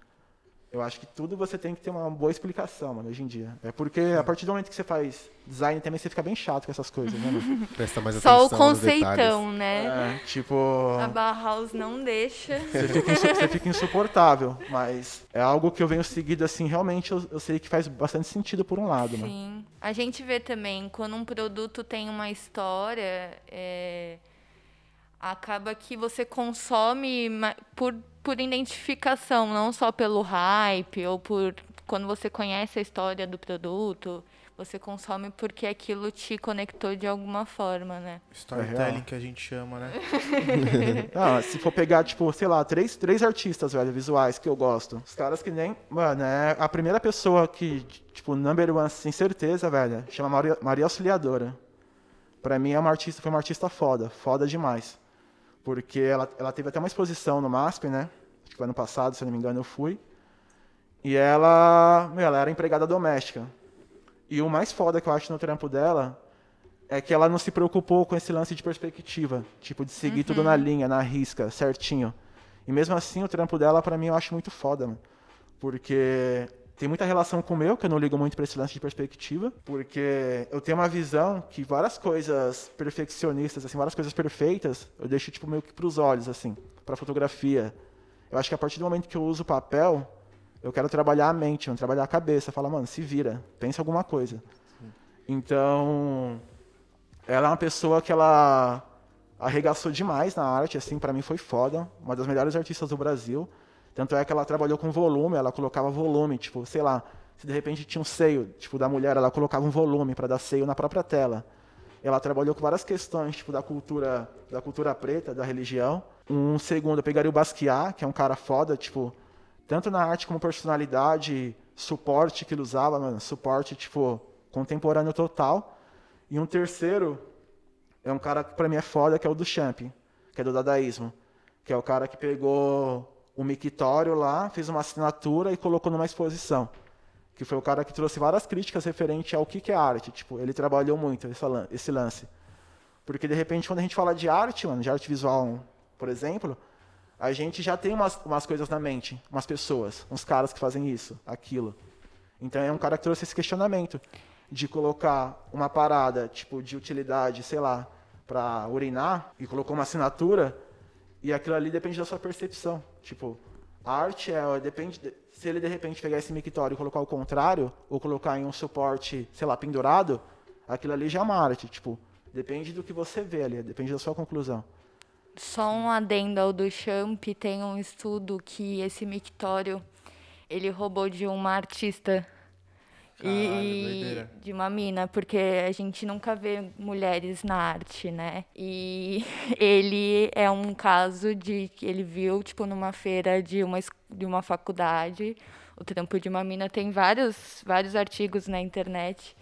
Eu acho que tudo você tem que ter uma boa explicação, mano, hoje em dia. É porque a partir do momento que você faz design também, você fica bem chato com essas coisas, né, mano? Presta mais Só o atenção nos detalhes. conceitão, né? É, tipo. A Bauhaus não deixa. Você fica, insu- você fica insuportável, mas é algo que eu venho seguido assim, realmente eu, eu sei que faz bastante sentido por um lado, mano. Sim. A gente vê também, quando um produto tem uma história, é, acaba que você consome por, por identificação, não só pelo hype, ou por quando você conhece a história do produto, você consome porque aquilo te conectou de alguma forma, né? Storytelling real. que a gente chama, né? Ah, se for pegar, tipo, sei lá, três, três artistas, velho, visuais que eu gosto. Os caras que nem. Mano, é a primeira pessoa que, tipo, number one, sem certeza, velho, chama Maria, Maria Auxiliadora. Pra mim é uma artista, foi uma artista foda, foda demais. Porque ela, ela teve até uma exposição no MASP, né? Acho que foi ano passado, se eu não me engano, eu fui. E ela, meu, ela era empregada doméstica. E o mais foda que eu acho no trampo dela é que ela não se preocupou com esse lance de perspectiva, tipo de seguir tudo na linha, na risca, certinho. E mesmo assim, o trampo dela pra mim eu acho muito foda, mano. Porque tem muita relação com o meu, que eu não ligo muito pra esse lance de perspectiva, porque eu tenho uma visão que várias coisas perfeccionistas, assim, várias coisas perfeitas, eu deixo tipo meio que pros olhos assim, pra fotografia. Eu acho que a partir do momento que eu uso papel, eu quero trabalhar a mente, mano, trabalhar a cabeça, falar, mano, se vira, pensa alguma coisa. Então, ela é uma pessoa que ela arregaçou demais na arte, assim, para mim foi foda, uma das melhores artistas do Brasil. Tanto é que ela trabalhou com volume, ela colocava volume, tipo, sei lá, se de repente tinha um seio, tipo, da mulher, ela colocava um volume para dar seio na própria tela. Ela trabalhou com várias questões, tipo, da cultura, da cultura preta, da religião. Um segundo, eu pegaria o Basquiat, que é um cara foda, tipo, tanto na arte como personalidade, suporte que ele usava, mano, suporte, tipo, contemporâneo total. E um terceiro é um cara que pra mim é foda, que é o do Champ, que é do dadaísmo. Que é o cara que pegou o mictório lá, fez uma assinatura e colocou numa exposição. Que foi o cara que trouxe várias críticas referente ao que, que é arte. Tipo, ele trabalhou muito esse lance. Porque, de repente, quando a gente fala de arte, mano, de arte visual, por exemplo, a gente já tem umas, umas coisas na mente, umas pessoas, uns caras que fazem isso, aquilo. Então é um cara que trouxe esse questionamento de colocar uma parada, tipo, de utilidade, sei lá, para urinar, e colocou uma assinatura, e aquilo ali depende da sua percepção. Tipo, a arte é, depende, de- se ele de repente pegar esse mictório e colocar o contrário, ou colocar em um suporte, sei lá, pendurado, aquilo ali já é uma arte, tipo, depende do que você vê ali, depende da sua conclusão. Só um adendo ao do Champ, tem um estudo que esse mictório ele roubou de uma artista Caralho, e doideira. de uma mina, porque a gente nunca vê mulheres na arte, né? E ele é um caso de que ele viu, tipo, numa feira de uma, de uma faculdade, o trampo de uma mina tem vários, vários artigos na internet.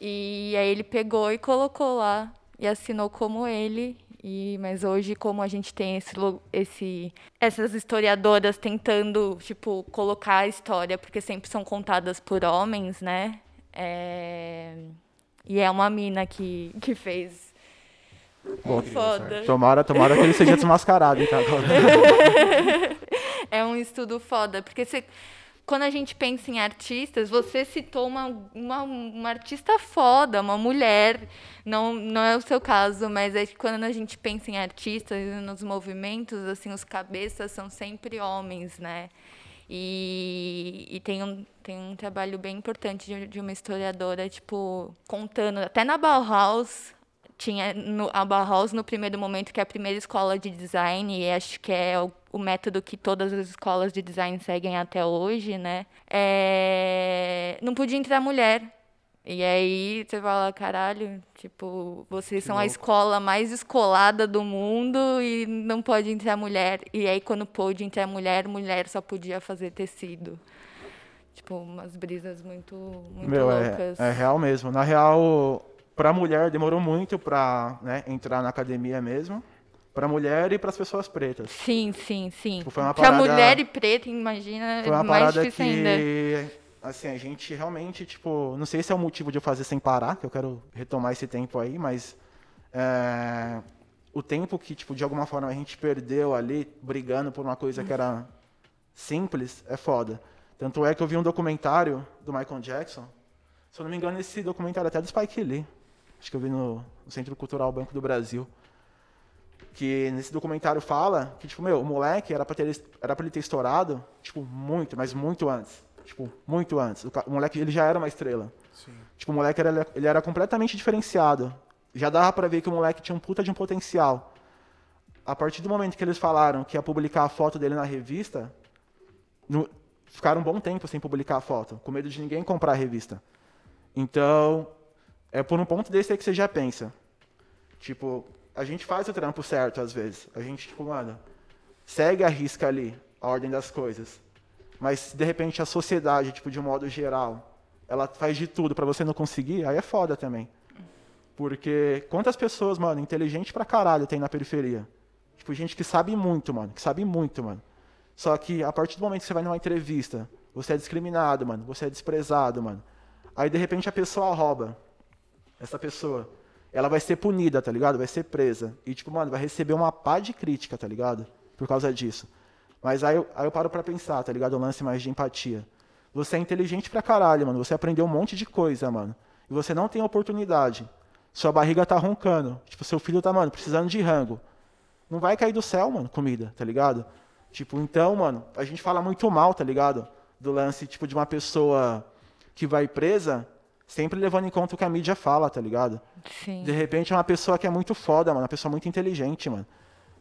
E aí ele pegou e colocou lá e assinou como ele. E, mas hoje, como a gente tem esse, esse, essas historiadoras tentando, tipo, colocar a história, porque sempre são contadas por homens, né? É, E é uma mina que, que fez. Bom, É foda. Tomara, tomara que ele seja desmascarado, então. É um estudo foda, porque você, quando a gente pensa em artistas, você citou uma, uma, uma artista foda, uma mulher, não, não é o seu caso, mas é que quando a gente pensa em artistas e nos movimentos, assim, os cabeças são sempre homens, né? E, e tem, um, tem um trabalho bem importante de, de uma historiadora, tipo, contando, até na Bauhaus, tinha no, a Bauhaus no primeiro momento, que é a primeira escola de design, e acho que é o, o método que todas as escolas de design seguem até hoje, né? É, não podia entrar mulher. E aí você fala, caralho, tipo, vocês são a escola mais escolada do mundo e não pode entrar mulher. E aí quando pôde entrar mulher, mulher só podia fazer tecido. Tipo, umas brisas muito, muito Meu, loucas. é, é real mesmo. Na real, pra mulher demorou muito pra né, entrar na academia mesmo. Pra mulher e pras pessoas pretas. Sim, sim, sim. Tipo, foi uma parada- mulher e preta, imagina, Foi uma é mais parada que, ainda. assim, a gente realmente, tipo, não sei se é o motivo de eu fazer sem parar, que eu quero retomar esse tempo aí, mas é, o tempo que, tipo, de alguma forma a gente perdeu ali, brigando por uma coisa que era simples, é foda. Tanto é que eu vi um documentário do Michael Jackson, se eu não me engano, esse documentário é até do Spike Lee, acho que eu vi no, no Centro Cultural Banco do Brasil, que nesse documentário fala que, tipo, meu, o moleque era pra, ter, era pra ele ter estourado, tipo, muito, mas muito antes. Tipo, muito antes. O, o moleque, ele já era uma estrela. Sim. Tipo, o moleque era, ele era completamente diferenciado. Já dava pra ver que o moleque tinha um puta de um potencial. A partir do momento que eles falaram que ia publicar a foto dele na revista, no, ficaram um bom tempo sem publicar a foto, com medo de ninguém comprar a revista. Então, é por um ponto desse aí que você já pensa. Tipo, a gente faz o trampo certo às vezes. A gente, tipo, mano, segue a risca ali, a ordem das coisas. Mas, de repente, a sociedade, tipo, de um modo geral, ela faz de tudo para você não conseguir, aí é foda também. Porque quantas pessoas, mano, inteligente pra caralho tem na periferia? Tipo, gente que sabe muito, mano, que sabe muito, mano. Só que a partir do momento que você vai numa entrevista, você é discriminado, mano, você é desprezado, mano. Aí de repente a pessoa rouba. Essa pessoa, ela vai ser punida, tá ligado? Vai ser presa. E tipo, mano, vai receber uma pá de crítica, tá ligado? Por causa disso. Mas aí, eu- aí eu paro pra pensar, tá ligado? O lance mais de empatia. Você é inteligente pra caralho, mano. Você aprendeu um monte de coisa, mano. E você não tem oportunidade. Sua barriga tá roncando. Tipo, seu filho tá, mano, precisando de rango. Não vai cair do céu, mano, comida, tá ligado? Tipo, então, mano, a gente fala muito mal, tá ligado? Do lance, tipo, de uma pessoa que vai presa, sempre levando em conta o que a mídia fala, tá ligado? Sim. De repente é uma pessoa que é muito foda, mano. Uma pessoa muito inteligente, mano.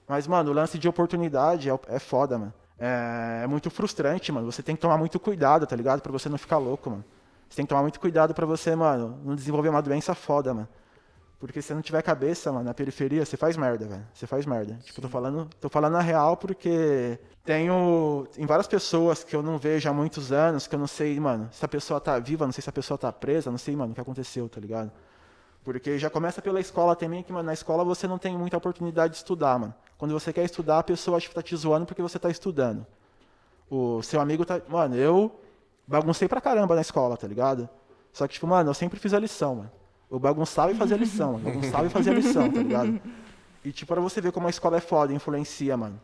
Mas, mano, o lance de oportunidade é, é foda, mano. É, é muito frustrante, mano. Você tem que tomar muito cuidado, tá ligado? Pra você não ficar louco, mano. Você tem que tomar muito cuidado pra você, mano, não desenvolver uma doença foda, mano. Porque se não tiver cabeça, mano, na periferia, você faz merda, velho. Você faz merda. Tipo, tô falando, tô falando a real porque tenho tem várias pessoas que eu não vejo há muitos anos, que eu não sei, mano, se a pessoa tá viva, não sei se a pessoa tá presa, não sei, mano, o que aconteceu, tá ligado? Porque já começa pela escola também, que, mano, na escola você não tem muita oportunidade de estudar, mano. Quando você quer estudar, a pessoa acha que tá te zoando porque você tá estudando. O seu amigo tá. Mano, eu baguncei pra caramba na escola, tá ligado? Só que, tipo, mano, eu sempre fiz a lição, mano. Eu bagunçava e fazia a lição, mano. Bagunçava e fazia a lição, tá ligado? E, tipo, pra você ver como a escola é foda, influencia, mano.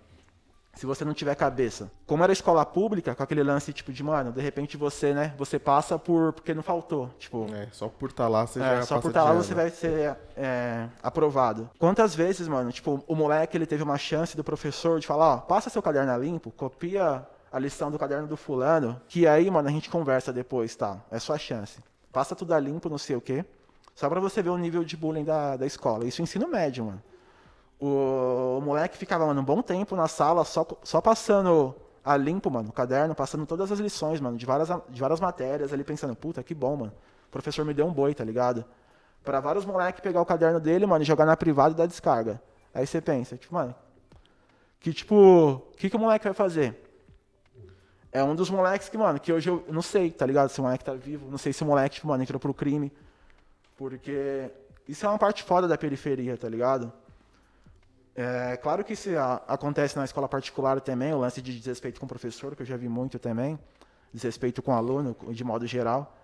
Se você não tiver cabeça. Como era escola pública, com aquele lance, tipo, de, mano, de repente você, né, você passa por. porque não faltou. Tipo, É, só por estar lá você é, já só passa por estar de lá ano. você vai ser é, aprovado. Quantas vezes, mano, tipo, o moleque ele teve uma chance do professor de falar, ó, passa seu caderno a limpo, copia a lição do caderno do fulano, que aí, mano, a gente conversa depois, tá? É sua chance. Passa tudo a limpo, não sei o quê. Só pra você ver o nível de bullying da, da escola. Isso é ensino médio, mano. O, o moleque ficava, mano, um bom tempo na sala só, só passando a limpo, mano, o caderno, passando todas as lições, mano, de várias, de várias matérias, ali pensando, puta, que bom, mano. O professor me deu um boi, tá ligado? Pra vários moleques pegar o caderno dele, mano, e jogar na privada e dar descarga. Aí você pensa, tipo, mano, que tipo, o que, que o moleque vai fazer? É um dos moleques que, mano, que hoje eu não sei, tá ligado? Se o moleque tá vivo, não sei se o moleque, tipo, mano, entrou pro crime. Porque isso é uma parte foda da periferia, tá ligado? É claro que isso acontece na escola particular também, o lance de desrespeito com o professor, que eu já vi muito também, desrespeito com o aluno, de modo geral.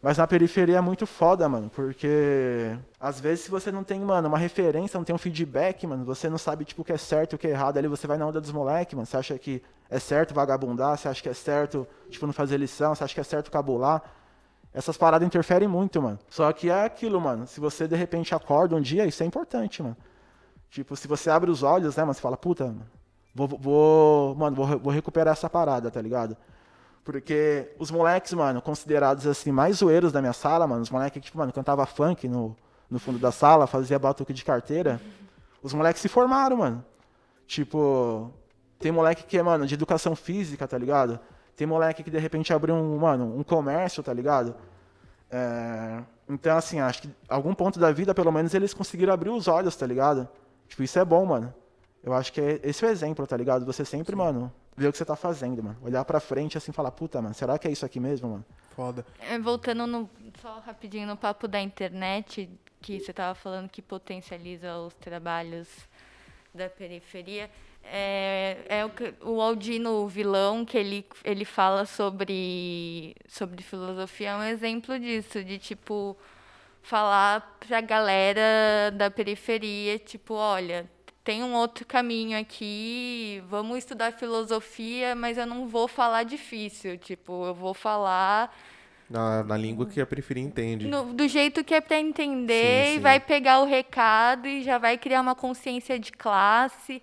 Mas na periferia é muito foda, mano, porque às vezes se você não tem, mano, uma referência, não tem um feedback, mano, você não sabe, tipo, o que é certo e o que é errado, ali você vai na onda dos moleques, mano, você acha que é certo vagabundar, você acha que é certo, tipo, não fazer lição, você acha que é certo cabular. Essas paradas interferem muito, mano. Só que é aquilo, mano, se você de repente acorda um dia, isso é importante, mano. Tipo, se você abre os olhos, né, mano, você fala, puta, mano, vou, vou mano, vou, vou recuperar essa parada, tá ligado? Porque os moleques, mano, considerados assim, mais zoeiros da minha sala, mano, os moleques que, tipo, mano, cantava funk no, no fundo da sala, fazia batuque de carteira, os moleques se formaram, mano. Tipo, tem moleque que é, mano, de educação física, tá ligado? Tem moleque que de repente abriu um, mano, um comércio, tá ligado? É, Então, assim, acho que algum ponto da vida, pelo menos, eles conseguiram abrir os olhos, tá ligado? Tipo, isso é bom, mano. Eu acho que é esse é o exemplo, tá ligado? Você sempre, mano, ver o que você tá fazendo, mano. Olhar pra frente assim e falar, puta, mano, será que é isso aqui mesmo, mano? Foda. É, Voltando no, só rapidinho no papo da internet, que você estava falando que potencializa os trabalhos da periferia. É, é o, o Aldino Vilão, que ele, ele fala sobre, sobre filosofia, é um exemplo disso, de tipo falar pra galera da periferia, tipo, olha, tem um outro caminho aqui, vamos estudar filosofia, mas eu não vou falar difícil, tipo, eu vou falar Na, na língua que a periferia entende. no- do jeito que é para entender Sim, e sim. vai pegar o recado e já vai criar uma consciência de classe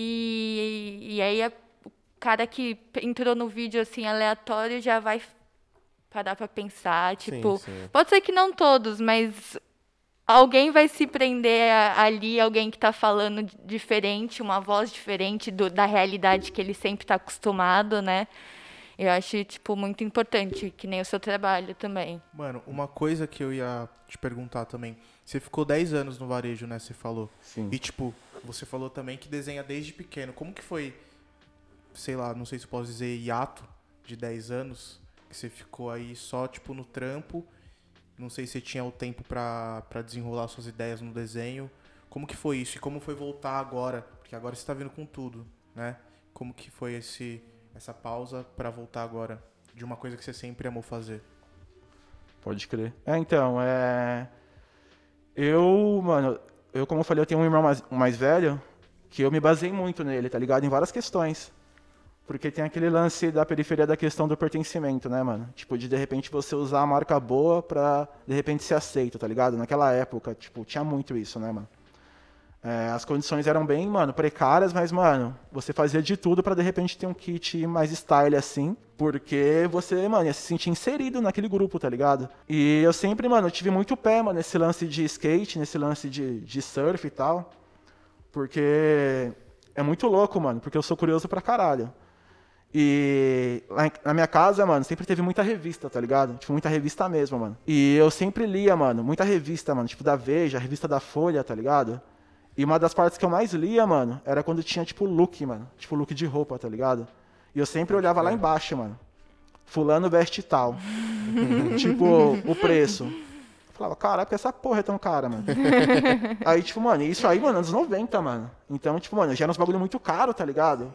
e, e aí a- o cara que entrou no vídeo assim aleatório já vai parar para pensar, Sim, tipo, sim. pode ser que não todos, mas alguém vai se prender ali, alguém que está falando di- diferente, uma voz diferente do- da realidade que ele sempre está acostumado, né? Eu acho, tipo, muito importante, que nem o seu trabalho também. Mano, uma coisa que eu ia te perguntar também. Você ficou 10 anos no varejo, né? Você falou. Sim. E, tipo, você falou também que desenha desde pequeno. Como que foi, sei lá, não sei se eu posso dizer, hiato de 10 anos? Que você ficou aí só, tipo, no trampo. Não sei se você tinha o tempo pra, pra desenrolar suas ideias no desenho. Como que foi isso? E como foi voltar agora? Porque agora você tá vindo com tudo, né? Como que foi esse, essa pausa pra voltar agora? De uma coisa que você sempre amou fazer. Pode crer. É, então, é. Eu, mano, eu, como eu falei, eu tenho um irmão mais, mais velho que eu me baseei muito nele, tá ligado? Em várias questões. Porque tem aquele lance da periferia da questão do pertencimento, né, mano? Tipo, de de repente você usar a marca boa pra de repente ser aceito, tá ligado? Naquela época, tipo, tinha muito isso, né, mano? É, as condições eram bem, mano, precárias, mas, mano, você fazia de tudo pra de repente ter um kit mais style assim, porque você, mano, ia se sentir inserido naquele grupo, tá ligado? E eu sempre, mano, tive muito pé, mano, nesse lance de skate, nesse lance de, de surf e tal, porque é muito louco, mano, porque eu sou curioso pra caralho. E lá na minha casa, mano, sempre teve muita revista, tá ligado? Tipo, muita revista mesmo, mano. E eu sempre lia, mano, muita revista, mano, tipo da Veja, revista da Folha, tá ligado? E uma das partes que eu mais lia, mano, era quando tinha, tipo, look, mano. Tipo, look de roupa, tá ligado? E eu sempre olhava lá embaixo, mano. Fulano veste tal. tipo, o preço. Falava, caralho, porque essa porra é tão cara, mano. aí, tipo, mano, isso aí, mano, anos 90, mano. Então, tipo, mano, já era uns bagulho muito caro, tá ligado?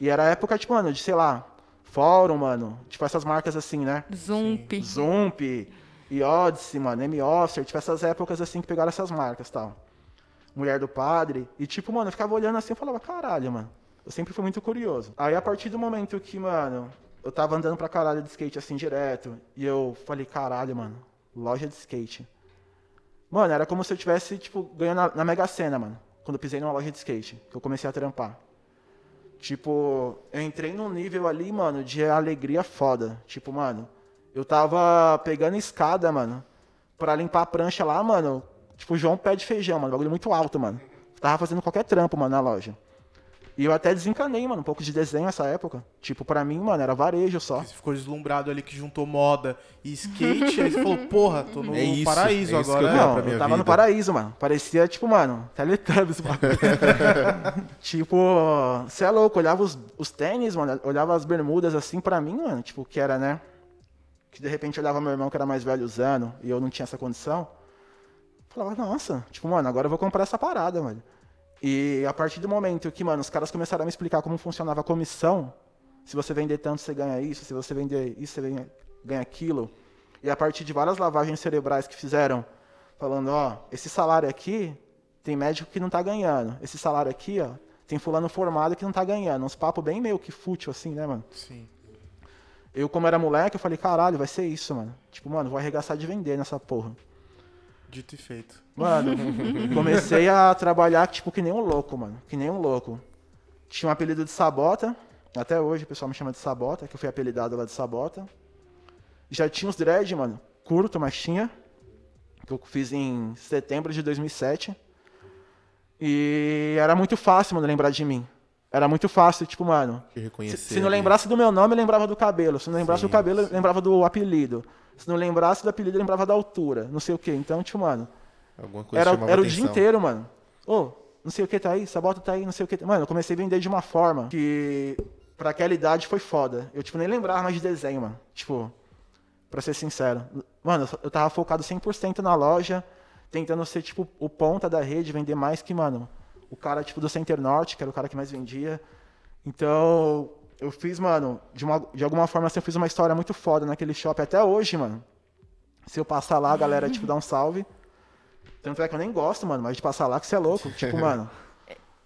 E era a época, tipo, mano, de, sei lá, Fórum, mano. Tipo, essas marcas assim, né? Zump. Zump, e Odyssey, mano, M-Officer, tipo, essas épocas assim que pegaram essas marcas e tal. Mulher do Padre. E tipo, mano, eu ficava olhando assim e falava, caralho, mano. Eu sempre fui muito curioso. Aí a partir do momento que, mano, eu tava andando pra caralho de skate assim direto, e eu falei, caralho, mano, loja de skate. Mano, era como se eu tivesse, tipo, ganhando na, na Mega Sena, mano. Quando eu pisei numa loja de skate, que eu comecei a trampar. Tipo, eu entrei num nível ali, mano, de alegria foda. Tipo, mano, eu tava pegando escada, mano, pra limpar a prancha lá, mano. Tipo, João pé de feijão, mano. Bagulho muito alto, mano. Tava fazendo qualquer trampo, mano, na loja. E eu até desencanei, mano, um pouco de desenho nessa época. Tipo, pra mim, mano, era varejo só. Você ficou deslumbrado ali que juntou moda e skate, aí você falou, porra, tô no É isso, paraíso é isso que agora. eu né? Não, eu tava no vida. paraíso, mano. Parecia, tipo, mano, Teletubbies, mano. tipo, você é louco, olhava os, os tênis, mano, olhava as bermudas assim pra mim, mano, tipo, que era, né? Que de repente olhava meu irmão que era mais velho usando e eu não tinha essa condição. Falava, nossa, tipo, mano, agora eu vou comprar essa parada, mano. E a partir do momento que, mano, os caras começaram a me explicar como funcionava a comissão, se você vender tanto, você ganha isso, se você vender isso, você ganha, ganha aquilo. E a partir de várias lavagens cerebrais que fizeram, falando, ó, esse salário aqui tem médico que não tá ganhando. Esse salário aqui, ó, tem fulano formado que não tá ganhando. Uns papos bem meio que fútil assim, né, mano? Sim. Eu, como era moleque, eu falei, caralho, vai ser isso, mano. Tipo, mano, vou arregaçar de vender nessa porra. Dito e feito. Mano, comecei a trabalhar, tipo, que nem um louco, mano. Que nem um louco. Tinha um apelido de Sabota. Até hoje o pessoal me chama de Sabota, que eu fui apelidado lá de Sabota. Já tinha os dread, mano. Curto, mas tinha. Que eu fiz em setembro de 2007. E era muito fácil, mano, lembrar de mim. Era muito fácil, tipo, mano. Se, se não lembrasse do meu nome, eu lembrava do cabelo. Se não lembrasse Sim, do cabelo, eu sim. lembrava do apelido. Se não lembrasse do apelido, lembrava da altura. Não sei o quê. Então, tipo, mano. Alguma coisa Era, era o dia inteiro, mano. Ô, não sei o que tá aí, Sabota tá aí, não sei o que. Mano, eu comecei a vender de uma forma que, pra aquela idade, foi foda. Eu, tipo, nem lembrava mais de desenho, mano. Tipo, pra ser sincero. Mano, eu tava focado 100% na loja, tentando ser, tipo, o ponta da rede, vender mais que, mano, o cara, tipo, do Center Norte, que era o cara que mais vendia. Então, eu fiz, mano, de, uma, de alguma forma, assim, eu fiz uma história muito foda naquele shopping até hoje, mano. Se eu passar lá, a galera, tipo, dá um salve. Tanto é que eu nem gosto, mano, mas de passar lá que você é louco. Tipo, mano,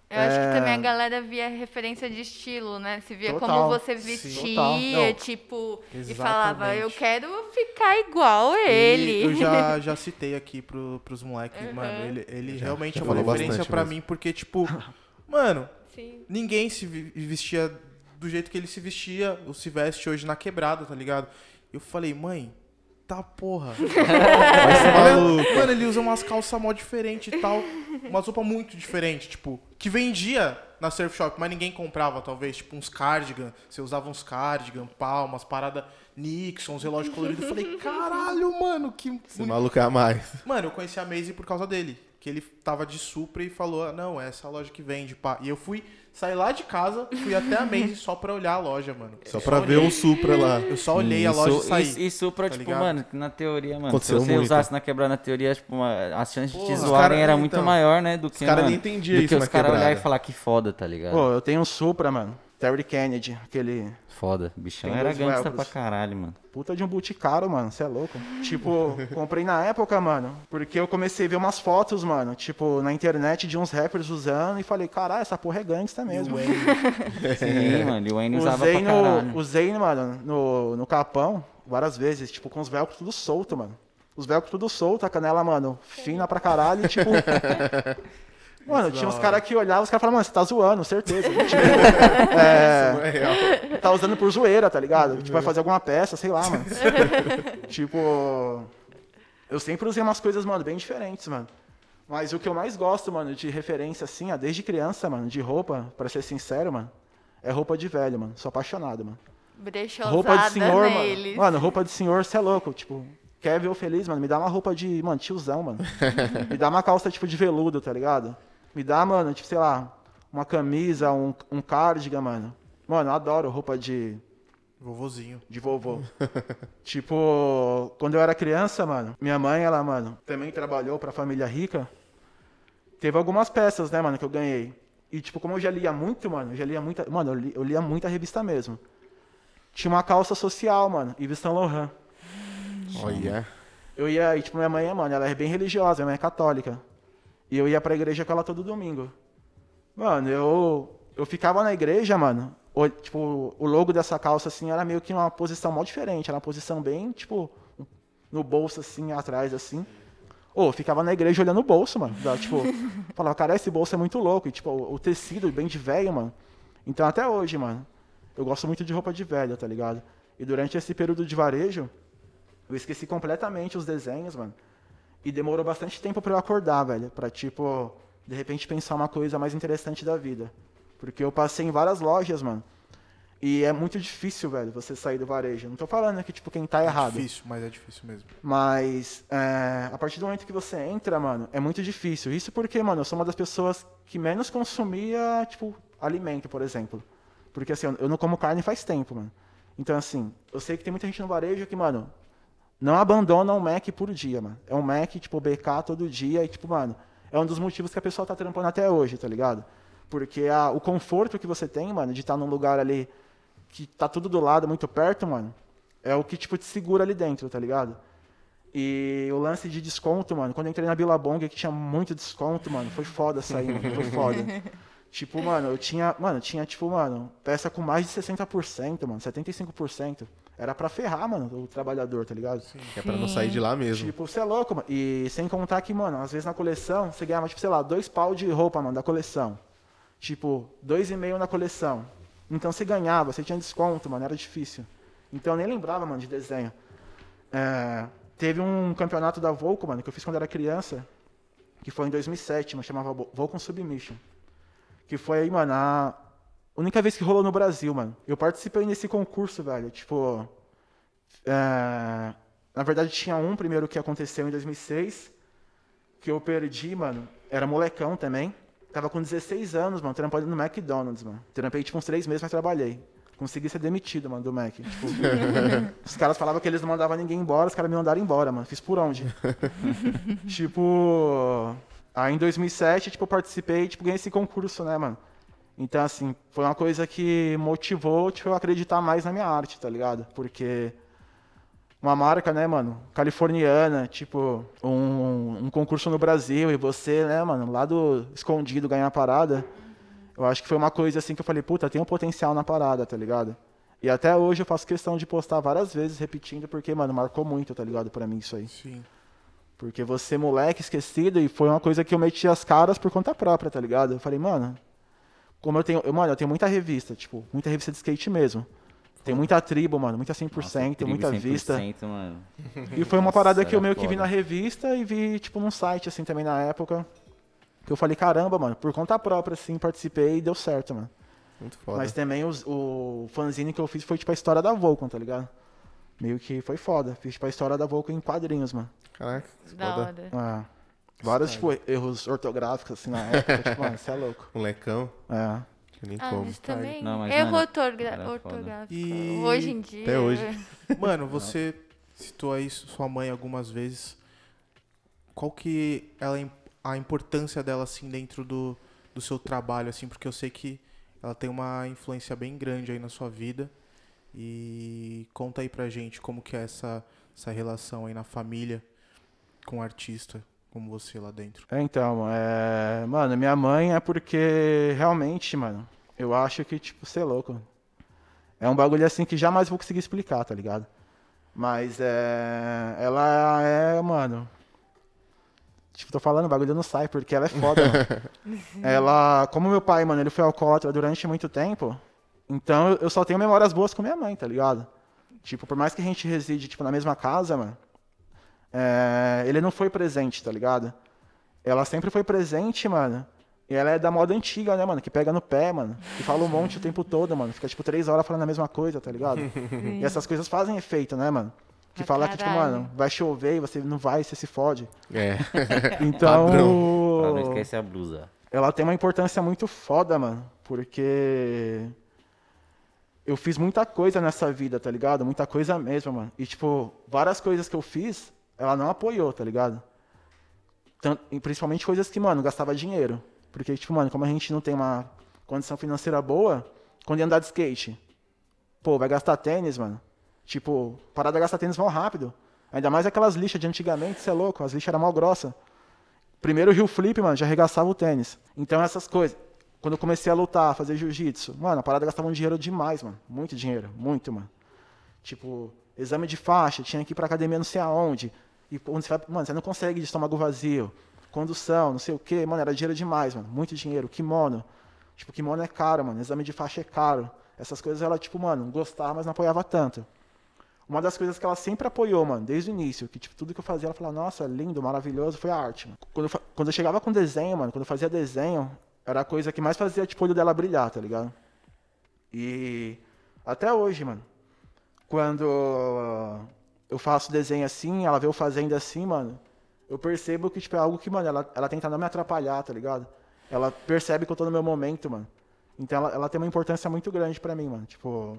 Eu acho que É. também a galera via referência de estilo, né? Se via Total. como você vestia, tipo, e Exatamente. falava, eu quero ficar igual a E ele. Eu já, já citei aqui pro, pros moleques, Uhum. mano. Ele, ele Já, realmente já é uma referência mesmo. mim, porque, tipo, mano, Sim. ninguém se vestia do jeito que ele se vestia, ou se veste hoje na quebrada, tá ligado? Eu falei, mãe, tá porra. Olha, mano, ele usa umas calças mó diferentes e tal. Umas roupas muito diferentes, tipo, que vendia na surf shop, mas ninguém comprava, talvez. Tipo, uns cardigan. Você usava uns cardigan, pá, umas paradas Nixon, uns relógios coloridos. Eu falei, caralho, mano, que. Esse maluco é a mais. Mano, eu conheci a Maze por causa dele. Que ele tava de Supra e falou, ah, não, é essa loja que vende, pá. E eu fui, saí lá de casa, fui até a Maze só pra olhar a loja, mano. Só Eu pra ver olhei- o Supra lá. Eu só olhei a Isso- loja e saí. Isso, isso pra, tá tipo, ligado? mano, na teoria, mano, Aconteceu se você muito. usasse na quebrada na teoria, tipo, uma, a chance de te Porra. Os zoarem cara- era muito então, maior, né, do que, cara mano, nem entendia do isso que os caras olhar e falar que foda, tá ligado? Pô, eu tenho um Supra, mano. Terry Kennedy, aquele Foda, bichão era gangsta pra caralho, mano. puta de um boot caro, mano. Você é louco. tipo, comprei na época, mano, porque eu comecei a ver umas fotos, mano, tipo, na internet de uns rappers usando e falei, caralho, essa porra é gangsta mesmo. Sim, mano, e o Wayne usava Usei pra caralho. no, usei, mano, no, no capão várias vezes, tipo, com os velcros tudo solto, mano. Os velcros tudo solto, a canela, mano, fina pra caralho, e, tipo. Mano, tinha uns caras que olhavam, os caras falavam, mano, você tá zoando, certeza. tipo, é, É real. tá usando por zoeira, tá ligado? Tipo, vai fazer alguma peça, sei lá, mano. tipo, eu sempre usei umas coisas, mano, bem diferentes, mano. Mas o que eu mais gosto, mano, de referência, assim, ó, desde criança, mano, de roupa, pra ser sincero, mano, é roupa de velho, mano. Sou apaixonado, mano. Brechosada Roupa de senhor, neles. mano. Mano, roupa de senhor, você é louco. Tipo, quer ver eu feliz, mano? Me dá uma roupa de, mano, tiozão, mano. Me dá uma calça, tipo, de veludo, tá ligado? Me dá, mano, tipo, sei lá, uma camisa, um, um cardigan, mano. Mano, eu adoro roupa de, Vovozinho. de vovô. tipo, quando eu era criança, mano, minha mãe, ela, mano, também trabalhou pra família rica. Teve algumas peças, né, mano, que eu ganhei. E, tipo, como eu já lia muito, mano, eu já lia muita. Mano, eu, li- eu lia muita revista mesmo. Tinha uma calça social, mano, Yves Saint Laurent. Olha. Eu ia, e, tipo, minha mãe, mano, ela é bem religiosa, minha mãe é católica. E eu ia pra igreja com ela todo domingo. Mano, eu, eu ficava na igreja, mano. o- tipo, o logo dessa calça, assim, era meio que uma posição mó diferente. Era uma posição bem, tipo, no bolso, assim, atrás, assim. Ô, eu ficava na igreja olhando o bolso, mano. Da, tipo, falava, cara, esse bolso é muito louco. E, tipo, o, o tecido bem de velho, mano. Então, até hoje, mano, eu gosto muito de roupa de velho, tá ligado? E durante esse período de varejo, eu esqueci completamente os desenhos, mano. E demorou bastante tempo pra eu acordar, velho. Pra, tipo, de repente pensar uma coisa mais interessante da vida. Porque eu passei em várias lojas, mano. E é muito difícil, velho, você sair do varejo. Não tô falando que, tipo, quem tá É errado. difícil, mas é difícil mesmo. Mas é, a partir do momento que você entra, mano, é muito difícil. Isso porque, mano, eu sou uma das pessoas que menos consumia, tipo, alimento, por exemplo. Porque, assim, eu não como carne faz tempo, mano. Então, assim, eu sei que tem muita gente no varejo que, mano, não abandona um Mac por dia, mano. É um Mac, tipo, BK todo dia e, tipo, mano, é um dos motivos que a pessoa tá trampando até hoje, tá ligado? Porque a- o conforto que você tem, mano, de estar num lugar ali que tá tudo do lado, muito perto, mano, é o que, tipo, te segura ali dentro, tá ligado? E o lance de desconto, mano, quando eu entrei na Billabong, que tinha muito desconto, mano, foi foda sair, mano, foi foda. Tipo, mano, eu tinha, mano, tinha, tipo, mano, peça com mais de 60%, mano, 75%. Era pra ferrar, mano, o trabalhador, tá ligado? Que é pra não sair de lá mesmo. Tipo, você é louco, mano. E sem contar que, mano, às vezes na coleção, você ganhava, tipo, sei lá, dois pau de roupa, mano, da coleção. Tipo, dois e meio na coleção. Então você ganhava, você tinha desconto, mano, era difícil. Então eu nem lembrava, mano, de desenho. É, teve um campeonato da Volco, mano, que eu fiz quando era criança, que foi em 2007, mano, chamava Vo- Volcom Submission. Que foi aí, mano, a única vez que rolou no Brasil, mano. Eu participei nesse concurso, velho. Tipo, é, na verdade, tinha um primeiro que aconteceu em 2006, que eu perdi, mano. Era molecão também. Tava com 16 anos, mano, trampando no McDonald's, mano. Trampei, tipo, uns três meses, mas trabalhei. Consegui ser demitido, mano, do Mac. Tipo, os caras falavam que eles não mandavam ninguém embora, os caras me mandaram embora, mano. Fiz por onde? tipo, aí em 2007, tipo, eu participei, tipo, ganhei esse concurso, né, mano? Então, assim, foi uma coisa que motivou, tipo, eu acreditar mais na minha arte, tá ligado? Porque uma marca, né, mano, californiana, tipo, um, um concurso no Brasil e você, né, mano, lá do escondido ganhar a parada, Eu acho que foi uma coisa assim que eu falei, puta, tem um potencial na parada, tá ligado? E até hoje eu faço questão de postar várias vezes, repetindo, porque, mano, marcou muito, tá ligado? Pra mim isso aí. Sim. Porque você, moleque, esquecido, e foi uma coisa que eu meti as caras por conta própria, tá ligado? Eu falei, mano, como eu tenho. Eu, mano, eu tenho muita revista, tipo, muita revista de skate mesmo. Tem muita tribo, mano, muita 100%, Nossa, tem tribo muita 100%, vista. Mano. E foi uma Nossa, parada que eu meio que vi na revista e vi, tipo, num site, assim, também na época. Que eu falei, caramba, mano, por conta própria, assim, participei e deu certo, mano. Muito foda. Mas também os- o fanzine que eu fiz foi, tipo, a história da Vulcan, tá ligado? Meio que foi foda. Fiz, tipo, a história da Vulcan em quadrinhos, mano. Caraca, Da foda. hora. É. Vários, tipo, erros ortográficos, assim, na época. tipo, mano, você é louco. Molecão, É. que nem Ah, como. mas também. Não, mas, Erro ortogra- ortográfico. E- Hoje em dia. Até hoje. Mano, você citou aí sua mãe algumas vezes. Qual que ela é a importância dela assim dentro do, do seu trabalho assim, porque eu sei que ela tem uma influência bem grande aí na sua vida. E conta aí pra gente como que é essa essa relação aí na família com o artista, como você lá dentro. Então, é... Mano, minha mãe é porque realmente, mano, eu acho que, tipo, você é louco. É um bagulho assim que jamais vou conseguir explicar, tá ligado? Mas é. Ela é, mano. Tipo, tô falando, o bagulho não sai, porque ela é foda, mano. Ela. Como meu pai, mano, ele foi alcoólatra durante muito tempo. Então eu- eu só tenho memórias boas com minha mãe, tá ligado? Tipo, por mais que a gente reside, tipo, na mesma casa, mano. É, ele não foi presente, tá ligado? Ela sempre foi presente, mano. E ela é da moda antiga, né, mano? Que pega no pé, mano. Que fala um monte o tempo todo, mano. Fica, tipo, três horas falando a mesma coisa, tá ligado? e essas coisas fazem efeito, né, mano? Que Pra fala que, tipo, caralho. mano, vai chover e você não vai, você se fode. É. Então. Ah, não esquece a blusa. Ela tem uma importância muito foda, mano. Porque. Eu fiz muita coisa nessa vida, tá ligado? Muita coisa mesmo, mano. E, tipo, várias coisas que eu fiz, ela não apoiou, tá ligado? Tan- e principalmente coisas que, mano, gastava dinheiro. Porque, tipo, mano, como a gente não tem uma condição financeira boa, quando ia andar de skate, pô, vai gastar tênis, mano. Tipo, parada gastar tênis mal rápido. Ainda mais aquelas lixas de antigamente, você é louco, as lixas eram mal grossas. Primeiro Rio Flip, mano, já arregaçava o tênis. Então essas coisas. Quando eu comecei a lutar, fazer jiu-jitsu, mano, a parada gastava um dinheiro demais, mano. Muito dinheiro, muito, mano. Tipo, exame de faixa, tinha que ir pra academia não sei aonde. E quando você vai, mano, você não consegue de estômago vazio. Condução, não sei o quê, mano, era dinheiro demais, mano. Muito dinheiro. Kimono. Tipo, kimono é caro, mano. Exame de faixa é caro. Essas coisas ela, tipo, mano, gostava, mas não apoiava tanto. Uma das coisas que ela sempre apoiou, mano, desde o início, que tipo, tudo que eu fazia, ela falava, nossa, lindo, maravilhoso, foi a arte. Mano. Quando, eu, quando eu chegava com desenho, mano, quando eu fazia desenho, era a coisa que mais fazia, tipo, o olho dela brilhar, tá ligado? E até hoje, mano, quando eu faço desenho assim, ela vê eu fazendo assim, mano, eu percebo que, tipo, é algo que, mano, ela, ela tenta não me atrapalhar, tá ligado? Ela percebe que eu tô no meu momento, mano. Então ela, ela tem uma importância muito grande pra mim, mano. Tipo,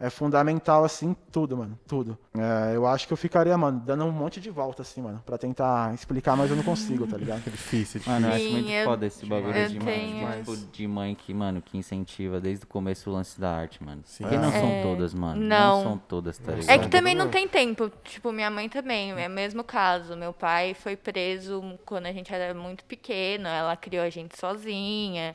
é fundamental, assim, tudo, mano. Tudo. É, eu acho que eu ficaria, mano, dando um monte de volta, assim, mano, pra tentar explicar, mas eu não consigo, tá ligado? É difícil, é Mano, eu acho muito eu- foda esse bagulho eu de, tenho- mãe, tipo, de mãe que, mano, que incentiva desde o começo o lance da arte, mano. Sim. Porque não são É, todas, mano. não. Não são todas, tá ligado? É que também não tem tempo. Tipo, minha mãe também, é o mesmo caso. Meu pai foi preso quando a gente era muito pequeno, ela criou a gente sozinha.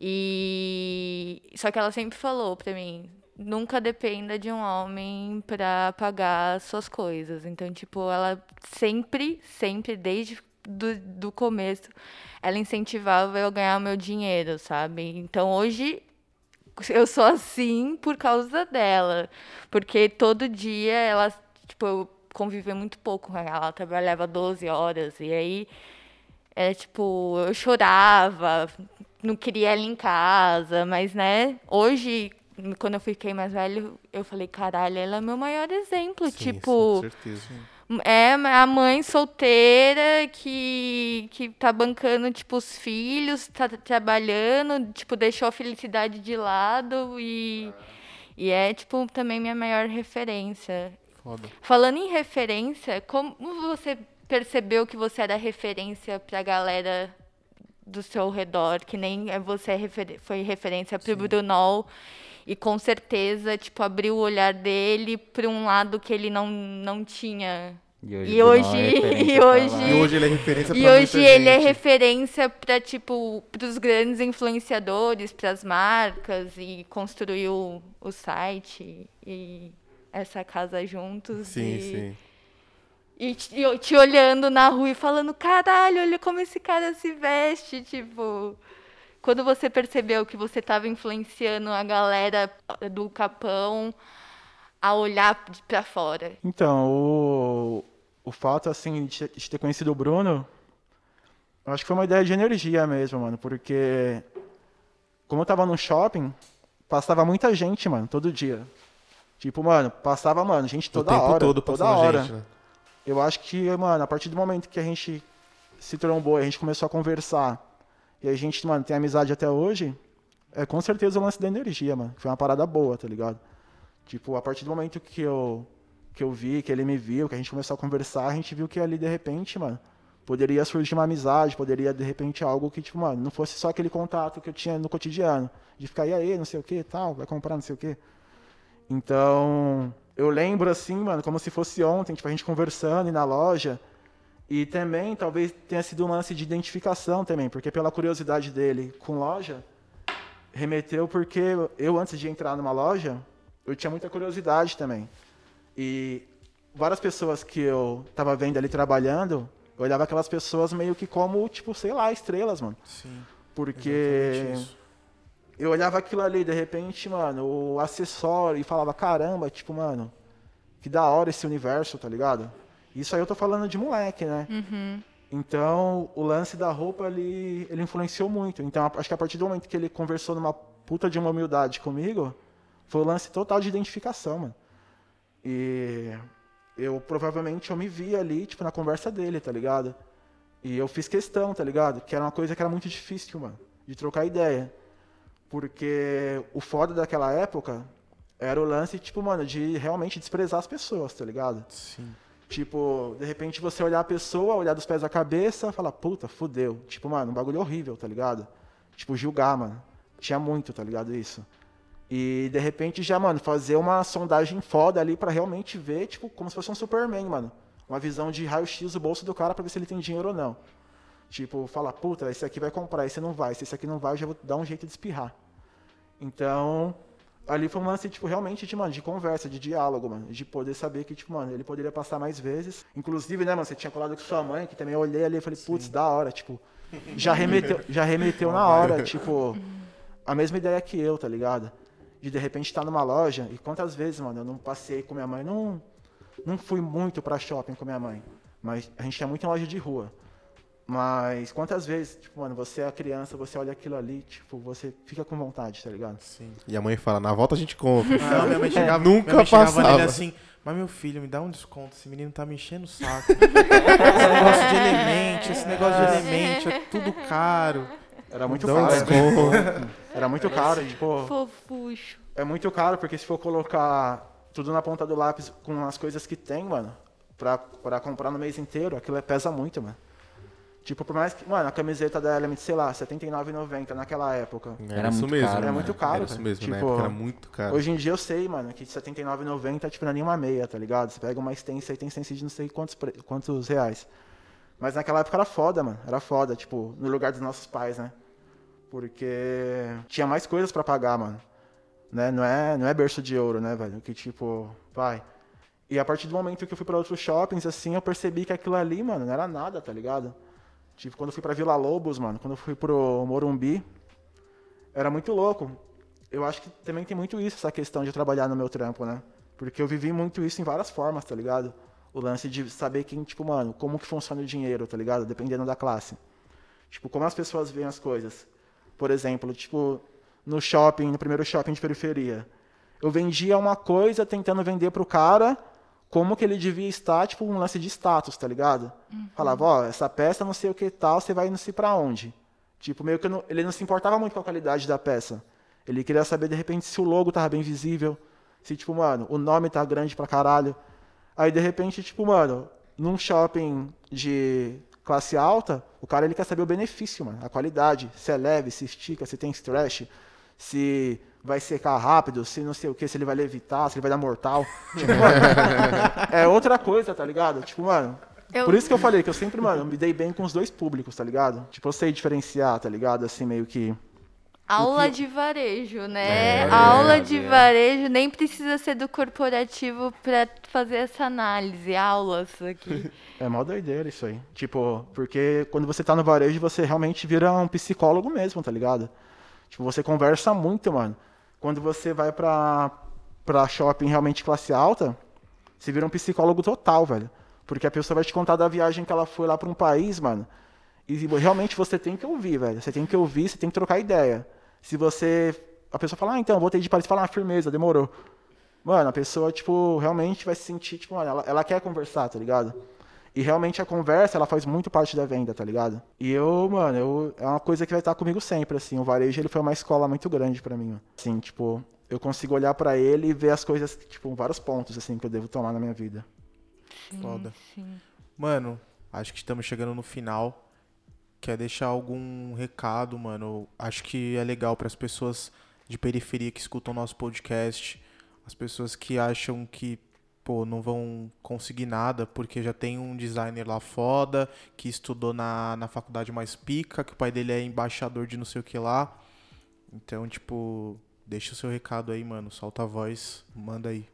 E só que ela sempre falou pra mim, nunca dependa de um homem pra pagar suas coisas. Então, tipo, ela sempre, sempre desde do, do começo, ela incentivava eu ganhar meu dinheiro, sabe? Então, hoje eu sou assim por causa dela. Porque todo dia ela, tipo, eu convivia muito pouco com ela. Ela trabalhava 12 horas. E aí, é tipo, eu chorava, não queria ela em casa. Mas, né, hoje, quando eu fiquei mais velho, eu falei, caralho, ela é meu maior exemplo. Sim, tipo, sim, com certeza. é a mãe solteira que, que tá bancando, tipo, os filhos, tá trabalhando, tipo, deixou a felicidade de lado e, e é, tipo, também minha maior referência. Foda. Falando em referência, como você percebeu que você era referência pra galera do seu redor, que nem é você é foi referência pro Brunol e com certeza, tipo, abriu o olhar dele para um lado que ele não, não tinha E hoje, E hoje- e hoje- E hoje ele é referência pra E hoje ele é referência para tipo pros grandes influenciadores, para as marcas e construiu o site e essa casa juntos Sim, e, sim. e te, te olhando na rua e falando, caralho, olha como esse cara se veste, tipo. Quando você percebeu que você estava influenciando a galera do Capão a olhar para fora? Então, o, o fato, assim, de, ter conhecido o Bruno, eu acho que foi uma ideia de energia mesmo, mano, porque como eu tava no shopping, passava muita gente, mano, todo dia. Tipo, mano, passava, mano, gente toda o tempo hora, todo toda hora. gente, né? Eu acho que, mano, a partir do momento que a gente se trombou, a gente começou a conversar, e a gente, mano, tem amizade até hoje, é com certeza o lance da energia, mano. Foi uma parada boa, tá ligado? Tipo, a partir do momento que eu, que eu vi, que ele me viu, que a gente começou a conversar, a gente viu que ali, de repente, mano, poderia surgir uma amizade, poderia, de repente, algo que, tipo, mano, não fosse só aquele contato que eu tinha no cotidiano. De ficar, e aí, não sei o que, tal, vai comprar não sei o que. Então, eu lembro assim, mano, como se fosse ontem, tipo, a gente conversando e na loja. E também, talvez tenha sido um lance de identificação também, porque pela curiosidade dele com loja, remeteu porque eu, antes de entrar numa loja, eu tinha muita curiosidade também. E várias pessoas que eu tava vendo ali trabalhando, eu olhava aquelas pessoas meio que como, tipo, sei lá, estrelas, mano. Sim. Porque eu olhava aquilo ali, de repente, mano, o acessório, e falava, caramba, tipo, mano, que da hora esse universo, tá ligado? Isso aí eu tô falando de moleque, né? Então, o lance da roupa, ele, ele influenciou muito. Então, acho que a partir do momento que ele conversou numa puta de uma humildade comigo, foi o lance total de identificação, mano. E eu provavelmente eu me vi ali, tipo, na conversa dele, tá ligado? E eu fiz questão, tá ligado? Que era uma coisa que era muito difícil, mano, de trocar ideia. Porque o foda daquela época era o lance, tipo, mano, de realmente desprezar as pessoas, tá ligado? Sim. Tipo, de repente você olhar a pessoa, olhar dos pés à cabeça, falar, puta, fudeu. Tipo, mano, um bagulho horrível, tá ligado? Tipo, julgar, mano. Tinha muito, tá ligado? Isso. E de repente já, mano, fazer uma sondagem foda ali pra realmente ver, tipo, como se fosse um Superman, mano. Uma visão de raio-x do bolso do cara pra ver se ele tem dinheiro ou não. Tipo, falar, puta, esse aqui vai comprar, esse não vai. Se esse aqui não vai, eu já vou dar um jeito de espirrar. Então, ali foi um lance, tipo, realmente de, mano, de conversa, de diálogo, mano. De poder saber que, tipo, mano, ele poderia passar mais vezes. Inclusive, né, mano, você tinha colado com sua mãe, que também eu olhei ali e falei, putz, da hora, tipo. Já remeteu, já remeteu na hora, tipo, a mesma ideia que eu, tá ligado? De de repente estar numa loja, e quantas vezes, mano, eu não passei com minha mãe, não, não fui muito pra shopping com minha mãe. Mas a gente ia muito em loja de rua. Mas quantas vezes, tipo, mano, você é a criança, você olha aquilo ali, tipo, você fica com vontade, tá ligado? Sim. E a mãe fala, na volta a gente compra. Não, minha mãe chegava, Nunca minha mãe chegava passava. nele assim, mas meu filho, me dá um desconto, esse menino tá me enchendo o saco. esse negócio de elemento, esse negócio de elemento, é tudo caro. Era muito Dá um caro. desconto. Era muito caro, tipo, Fofuxo. é muito caro, porque se for colocar tudo na ponta do lápis com as coisas que tem, mano, pra, pra comprar no mês inteiro, aquilo é- pesa muito, mano. Tipo, por mais que, mano, a camiseta da Element, sei lá, R$ 79,90 naquela época. Era, Era isso muito mesmo. caro, Era muito caro, Era isso cara. mesmo, na Tipo, época era muito caro. Hoje em dia eu sei, mano, que R$ 79,90 tipo, não é nenhuma meia, tá ligado? Você pega uma extensa e tem extensa de não sei quantos, pre- quantos reais. Mas naquela época era foda, mano. Era foda, tipo, no lugar dos nossos pais, né? Porque tinha mais coisas pra pagar, mano. Né? Não, é, não é berço de ouro, né, velho? Que tipo, vai. E a partir do momento que eu fui pra outros shoppings, assim, eu percebi que aquilo ali, mano, não era nada, tá ligado? Tipo, quando eu fui pra Vila Lobos, mano, quando eu fui pro Morumbi, era muito louco. Eu acho que também tem muito isso, essa questão de trabalhar no meu trampo, né? Porque eu vivi muito isso em várias formas, tá ligado? O lance de saber quem, tipo, mano, como que funciona o dinheiro, tá ligado? Dependendo da classe. Tipo, como as pessoas veem as coisas. Por exemplo, tipo, no shopping, no primeiro shopping de periferia. Eu vendia uma coisa tentando vender pro cara como que ele devia estar, tipo, um lance de status, tá ligado? Falava, ó, essa peça não sei o que tal, você vai não sei pra onde. Tipo, meio que não- ele não se importava muito com a qualidade da peça. Ele queria saber, de repente, se o logo tava bem visível, se, tipo, mano, o nome tá grande pra caralho. Aí, de repente, tipo, mano, num shopping de classe alta, o cara ele quer saber o benefício, mano, a qualidade, se é leve, se estica, se tem stretch, se vai secar rápido, se não sei o que, se ele vai levitar, se ele vai dar mortal. Tipo, mano, é outra coisa, tá ligado? Tipo, mano. Eu- Por isso que eu falei que eu sempre, mano, me dei bem com os dois públicos, tá ligado? Tipo, eu sei diferenciar, tá ligado? Assim, meio que. Aula de varejo, né? É, Aula é, de é. varejo nem precisa ser do corporativo pra fazer essa análise. Aulas aqui. É mó doideira isso aí. Tipo, porque quando você tá no varejo, você realmente vira um psicólogo mesmo, tá ligado? Tipo, você conversa muito, mano. Quando você vai pra, pra shopping realmente classe alta, você vira um psicólogo total, velho. Porque a pessoa vai te contar da viagem que ela foi lá pra um país, mano. E realmente você tem que ouvir, velho. Você tem que ouvir, você tem que trocar ideia. Se você. A pessoa fala, ah, então, voltei de Paris, fala, ah, firmeza, demorou. Mano, a pessoa, tipo, realmente vai se sentir, tipo, mano, ela, ela quer conversar, tá ligado? E realmente a conversa, ela faz muito parte da venda, tá ligado? E eu, mano, eu, é uma coisa que vai estar comigo sempre, assim. O varejo, ele foi uma escola muito grande pra mim, mano. Assim, tipo, eu consigo olhar pra ele e ver as coisas, tipo, vários pontos, assim, que eu devo tomar na minha vida. Foda. Sim. Mano, acho que estamos chegando no final. Quer deixar algum recado, mano? Acho que é legal para as pessoas de periferia que escutam nosso podcast, as pessoas que acham que, pô, não vão conseguir nada porque já tem um designer lá foda, que estudou na, na faculdade mais pica, que o pai dele é embaixador de não sei o que lá. Então, tipo, deixa o seu recado aí, mano. Solta a voz, manda aí.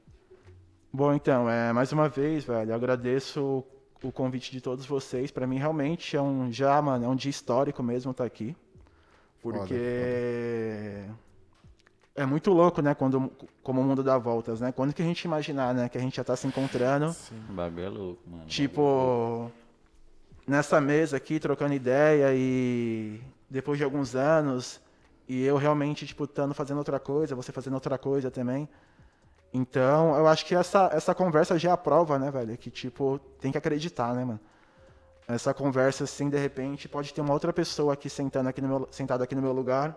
Bom, então, é, mais uma vez, velho, agradeço o, convite de todos vocês. Pra mim, realmente, é um, já, mano, é um dia histórico mesmo estar aqui. Porque é muito louco, né, quando, como o mundo dá voltas, né? Quando que a gente imaginar, né, que a gente já tá se encontrando, O bagulho é louco, mano. tipo, nessa mesa aqui, trocando ideia e depois de alguns anos, e eu realmente, tipo, estando fazendo outra coisa, você fazendo outra coisa também. Então, eu acho que essa, essa conversa já é a prova, né, velho? Que, tipo, tem que acreditar, né, mano? Essa conversa, assim, de repente, pode ter uma outra pessoa aqui sentando aqui no meu, sentada aqui no meu lugar,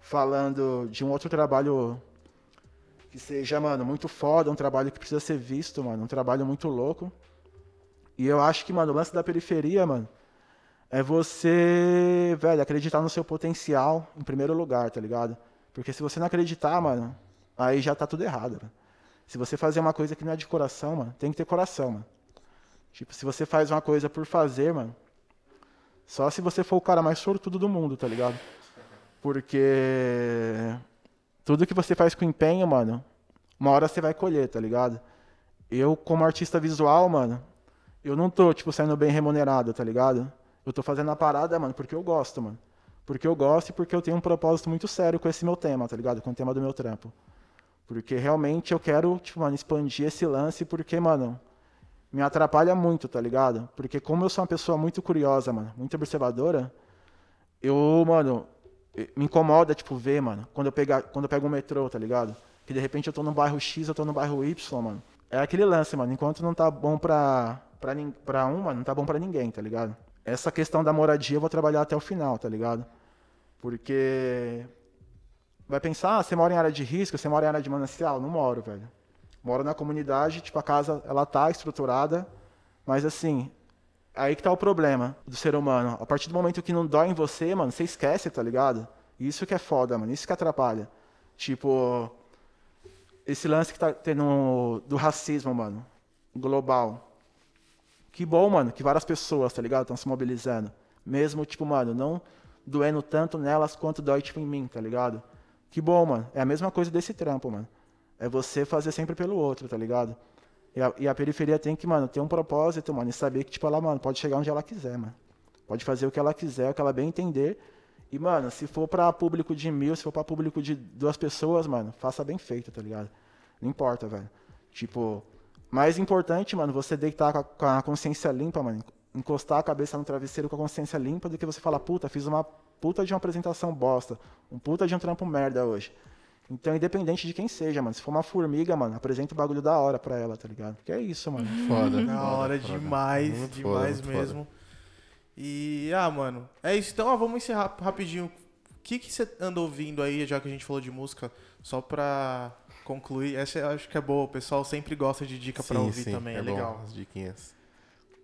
falando de um outro trabalho que seja, mano, muito foda, um trabalho que precisa ser visto, mano, um trabalho muito louco. E eu acho que, mano, o lance da periferia, mano, é você, velho, acreditar no seu potencial em primeiro lugar, tá ligado? Porque se você não acreditar, mano, aí já tá tudo errado, velho. Se você fazer uma coisa que não é de coração, mano, tem que ter coração, mano. Tipo, se você faz uma coisa por fazer, mano, só se você for o cara mais sortudo do mundo, tá ligado? Porque tudo que você faz com empenho, mano, uma hora você vai colher, tá ligado? Eu, como artista visual, mano, eu não tô, tipo, saindo bem remunerado, tá ligado? Eu tô fazendo a parada, mano, porque eu gosto, mano. Porque eu gosto e porque eu tenho um propósito muito sério com esse meu tema, tá ligado? Com o tema do meu trampo. Porque realmente eu quero, tipo, mano, expandir esse lance porque, mano, me atrapalha muito, tá ligado? Porque como eu sou uma pessoa muito curiosa, mano, muito observadora, eu, mano, me incomoda, tipo, ver, mano, quando eu, pegar, quando eu pego um metrô, tá ligado? Que de repente eu tô no bairro X, eu tô no bairro Y, mano. É aquele lance, mano, enquanto não tá bom pra, pra, pra um, mano, não tá bom pra ninguém, tá ligado? Essa questão da moradia eu vou trabalhar até o final, tá ligado? Porque vai pensar, ah, você mora em área de risco, você mora em área de manancial? Não moro, velho. Moro na comunidade, tipo, a casa, ela tá estruturada, mas assim, aí que tá o problema do ser humano. A partir do momento que não dói em você, mano, você esquece, tá ligado? Isso que é foda, mano, isso que atrapalha. Tipo, esse lance que tá tendo do racismo, mano, global. Que bom, mano, que várias pessoas, tá ligado, estão se mobilizando. Mesmo, tipo, mano, não doendo tanto nelas quanto dói, tipo, em mim, tá ligado? Que bom, mano. É a mesma coisa desse trampo, mano. É você fazer sempre pelo outro, tá ligado? E a, e a periferia tem que, mano, ter um propósito, mano, e saber que, tipo, ela, mano, pode chegar onde ela quiser, mano. Pode fazer o que ela quiser, o que ela bem entender. E, mano, se for pra público de mil, se for pra público de duas pessoas, mano, faça bem feito, tá ligado? Não importa, velho. Tipo, mais importante, mano, você deitar com a, com a consciência limpa, mano. Encostar a cabeça no travesseiro com a consciência limpa do que você falar, puta, fiz uma puta de uma apresentação bosta. Um puta de um trampo merda hoje. Então, independente de quem seja, mano. Se for uma formiga, mano, apresenta o bagulho da hora pra ela, tá ligado? Que é isso, mano. Foda. Da foda, hora foda. demais, Muito demais foda, mesmo. E, ah, mano, é isso. Então, ó, vamos encerrar rapidinho. O que que você anda ouvindo aí, já que a gente falou de música? Só pra concluir. Essa eu acho que é boa. O pessoal sempre gosta de dica pra Sim, ouvir sim, também. É, bom, legal. As diquinhas.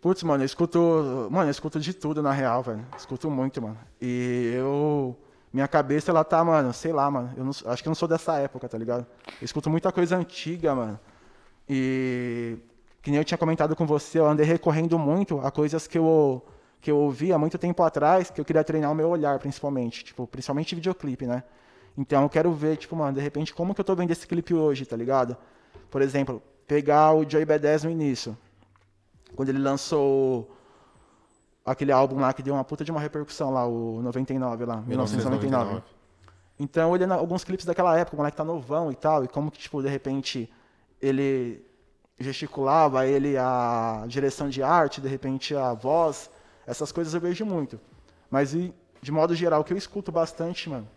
Putz, mano, eu escuto. Mano, eu escuto de tudo na real, velho. Escuto muito, mano. E eu minha cabeça, ela tá, mano, sei lá, mano. Eu não, acho que eu não sou dessa época, tá ligado? Eu escuto muita coisa antiga, mano. E. Que nem eu tinha comentado com você, eu andei recorrendo muito a coisas que eu, que eu ouvi há muito tempo atrás, que eu queria treinar o meu olhar, principalmente. Tipo, principalmente videoclipe, né? Então eu quero ver, tipo, mano, de repente, como que eu tô vendo esse clipe hoje, tá ligado? Por exemplo, pegar o Joey B10 no início. Quando ele lançou aquele álbum lá que deu uma puta de uma repercussão lá, o 99 lá, 1999. 1999. Então, olhando alguns clipes daquela época, o moleque tá novão e tal, e como que, tipo, de repente, ele gesticulava, ele a direção de arte, de repente a voz, essas coisas eu vejo muito. Mas, e, de modo geral, o que eu escuto bastante, mano,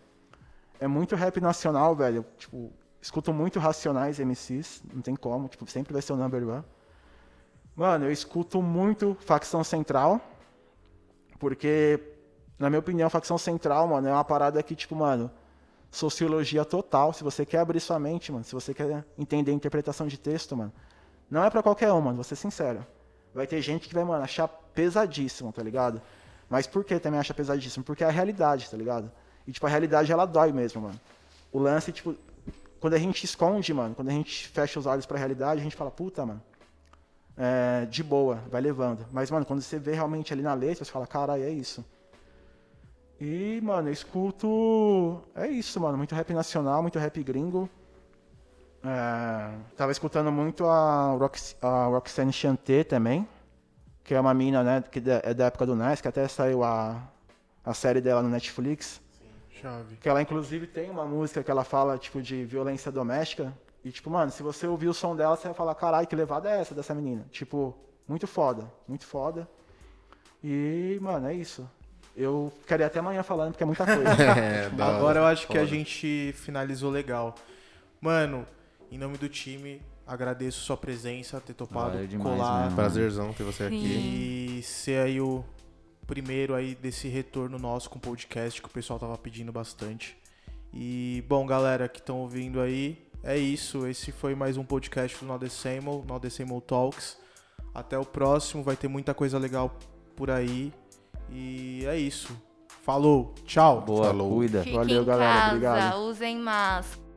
é muito rap nacional, velho. Tipo, escuto muito Racionais MCs, não tem como, tipo, sempre vai ser o number one. Mano, eu escuto muito Facção Central, porque, na minha opinião, facção central, mano, é uma parada que, tipo, mano, sociologia total. Se você quer abrir sua mente, mano, se você quer entender a interpretação de texto, mano, não é para qualquer um, mano, vou ser sincero. Vai ter gente que vai, mano, achar pesadíssimo, tá ligado? Mas por que também acha pesadíssimo? Porque é a realidade, tá ligado? E, tipo, a realidade, ela dói mesmo, mano. O lance, tipo, quando a gente esconde, mano, quando a gente fecha os olhos pra realidade, a gente fala, puta, mano, é, de boa, vai levando. Mas, mano, quando você vê realmente ali na letra, você fala, caralho, é isso. E, mano, eu escuto. É isso, mano. Muito rap nacional, muito rap gringo. É, tava escutando muito a, Rox, a Roxane Chanté também. Que é uma mina, né? Que é da época do NES, que até saiu a, a série dela no Netflix. Sim, chave. Que ela, inclusive, tem uma música que ela fala, tipo, de violência doméstica. E, tipo, mano, se você ouvir o som dela, você vai falar, caralho, que levada é essa dessa menina? Tipo, muito foda, muito foda. E, mano, é isso. Eu ficaria até amanhã falando, porque é muita coisa. é, Agora eu acho foda. que a gente finalizou legal. Mano, em nome do time, agradeço sua presença, ter topado Valeu demais, colar. Mesmo. Prazerzão ter você Sim. aqui. E ser aí o primeiro aí desse retorno nosso com o podcast que o pessoal tava pedindo bastante. E, bom, galera que estão ouvindo aí, é isso. Esse foi mais um podcast do The Same Talks. Até o próximo, vai ter muita coisa legal por aí. E é isso. Falou, tchau. Boa, Falou. cuida. Fique Valeu, galera. Casa, Obrigado. Usem máscara.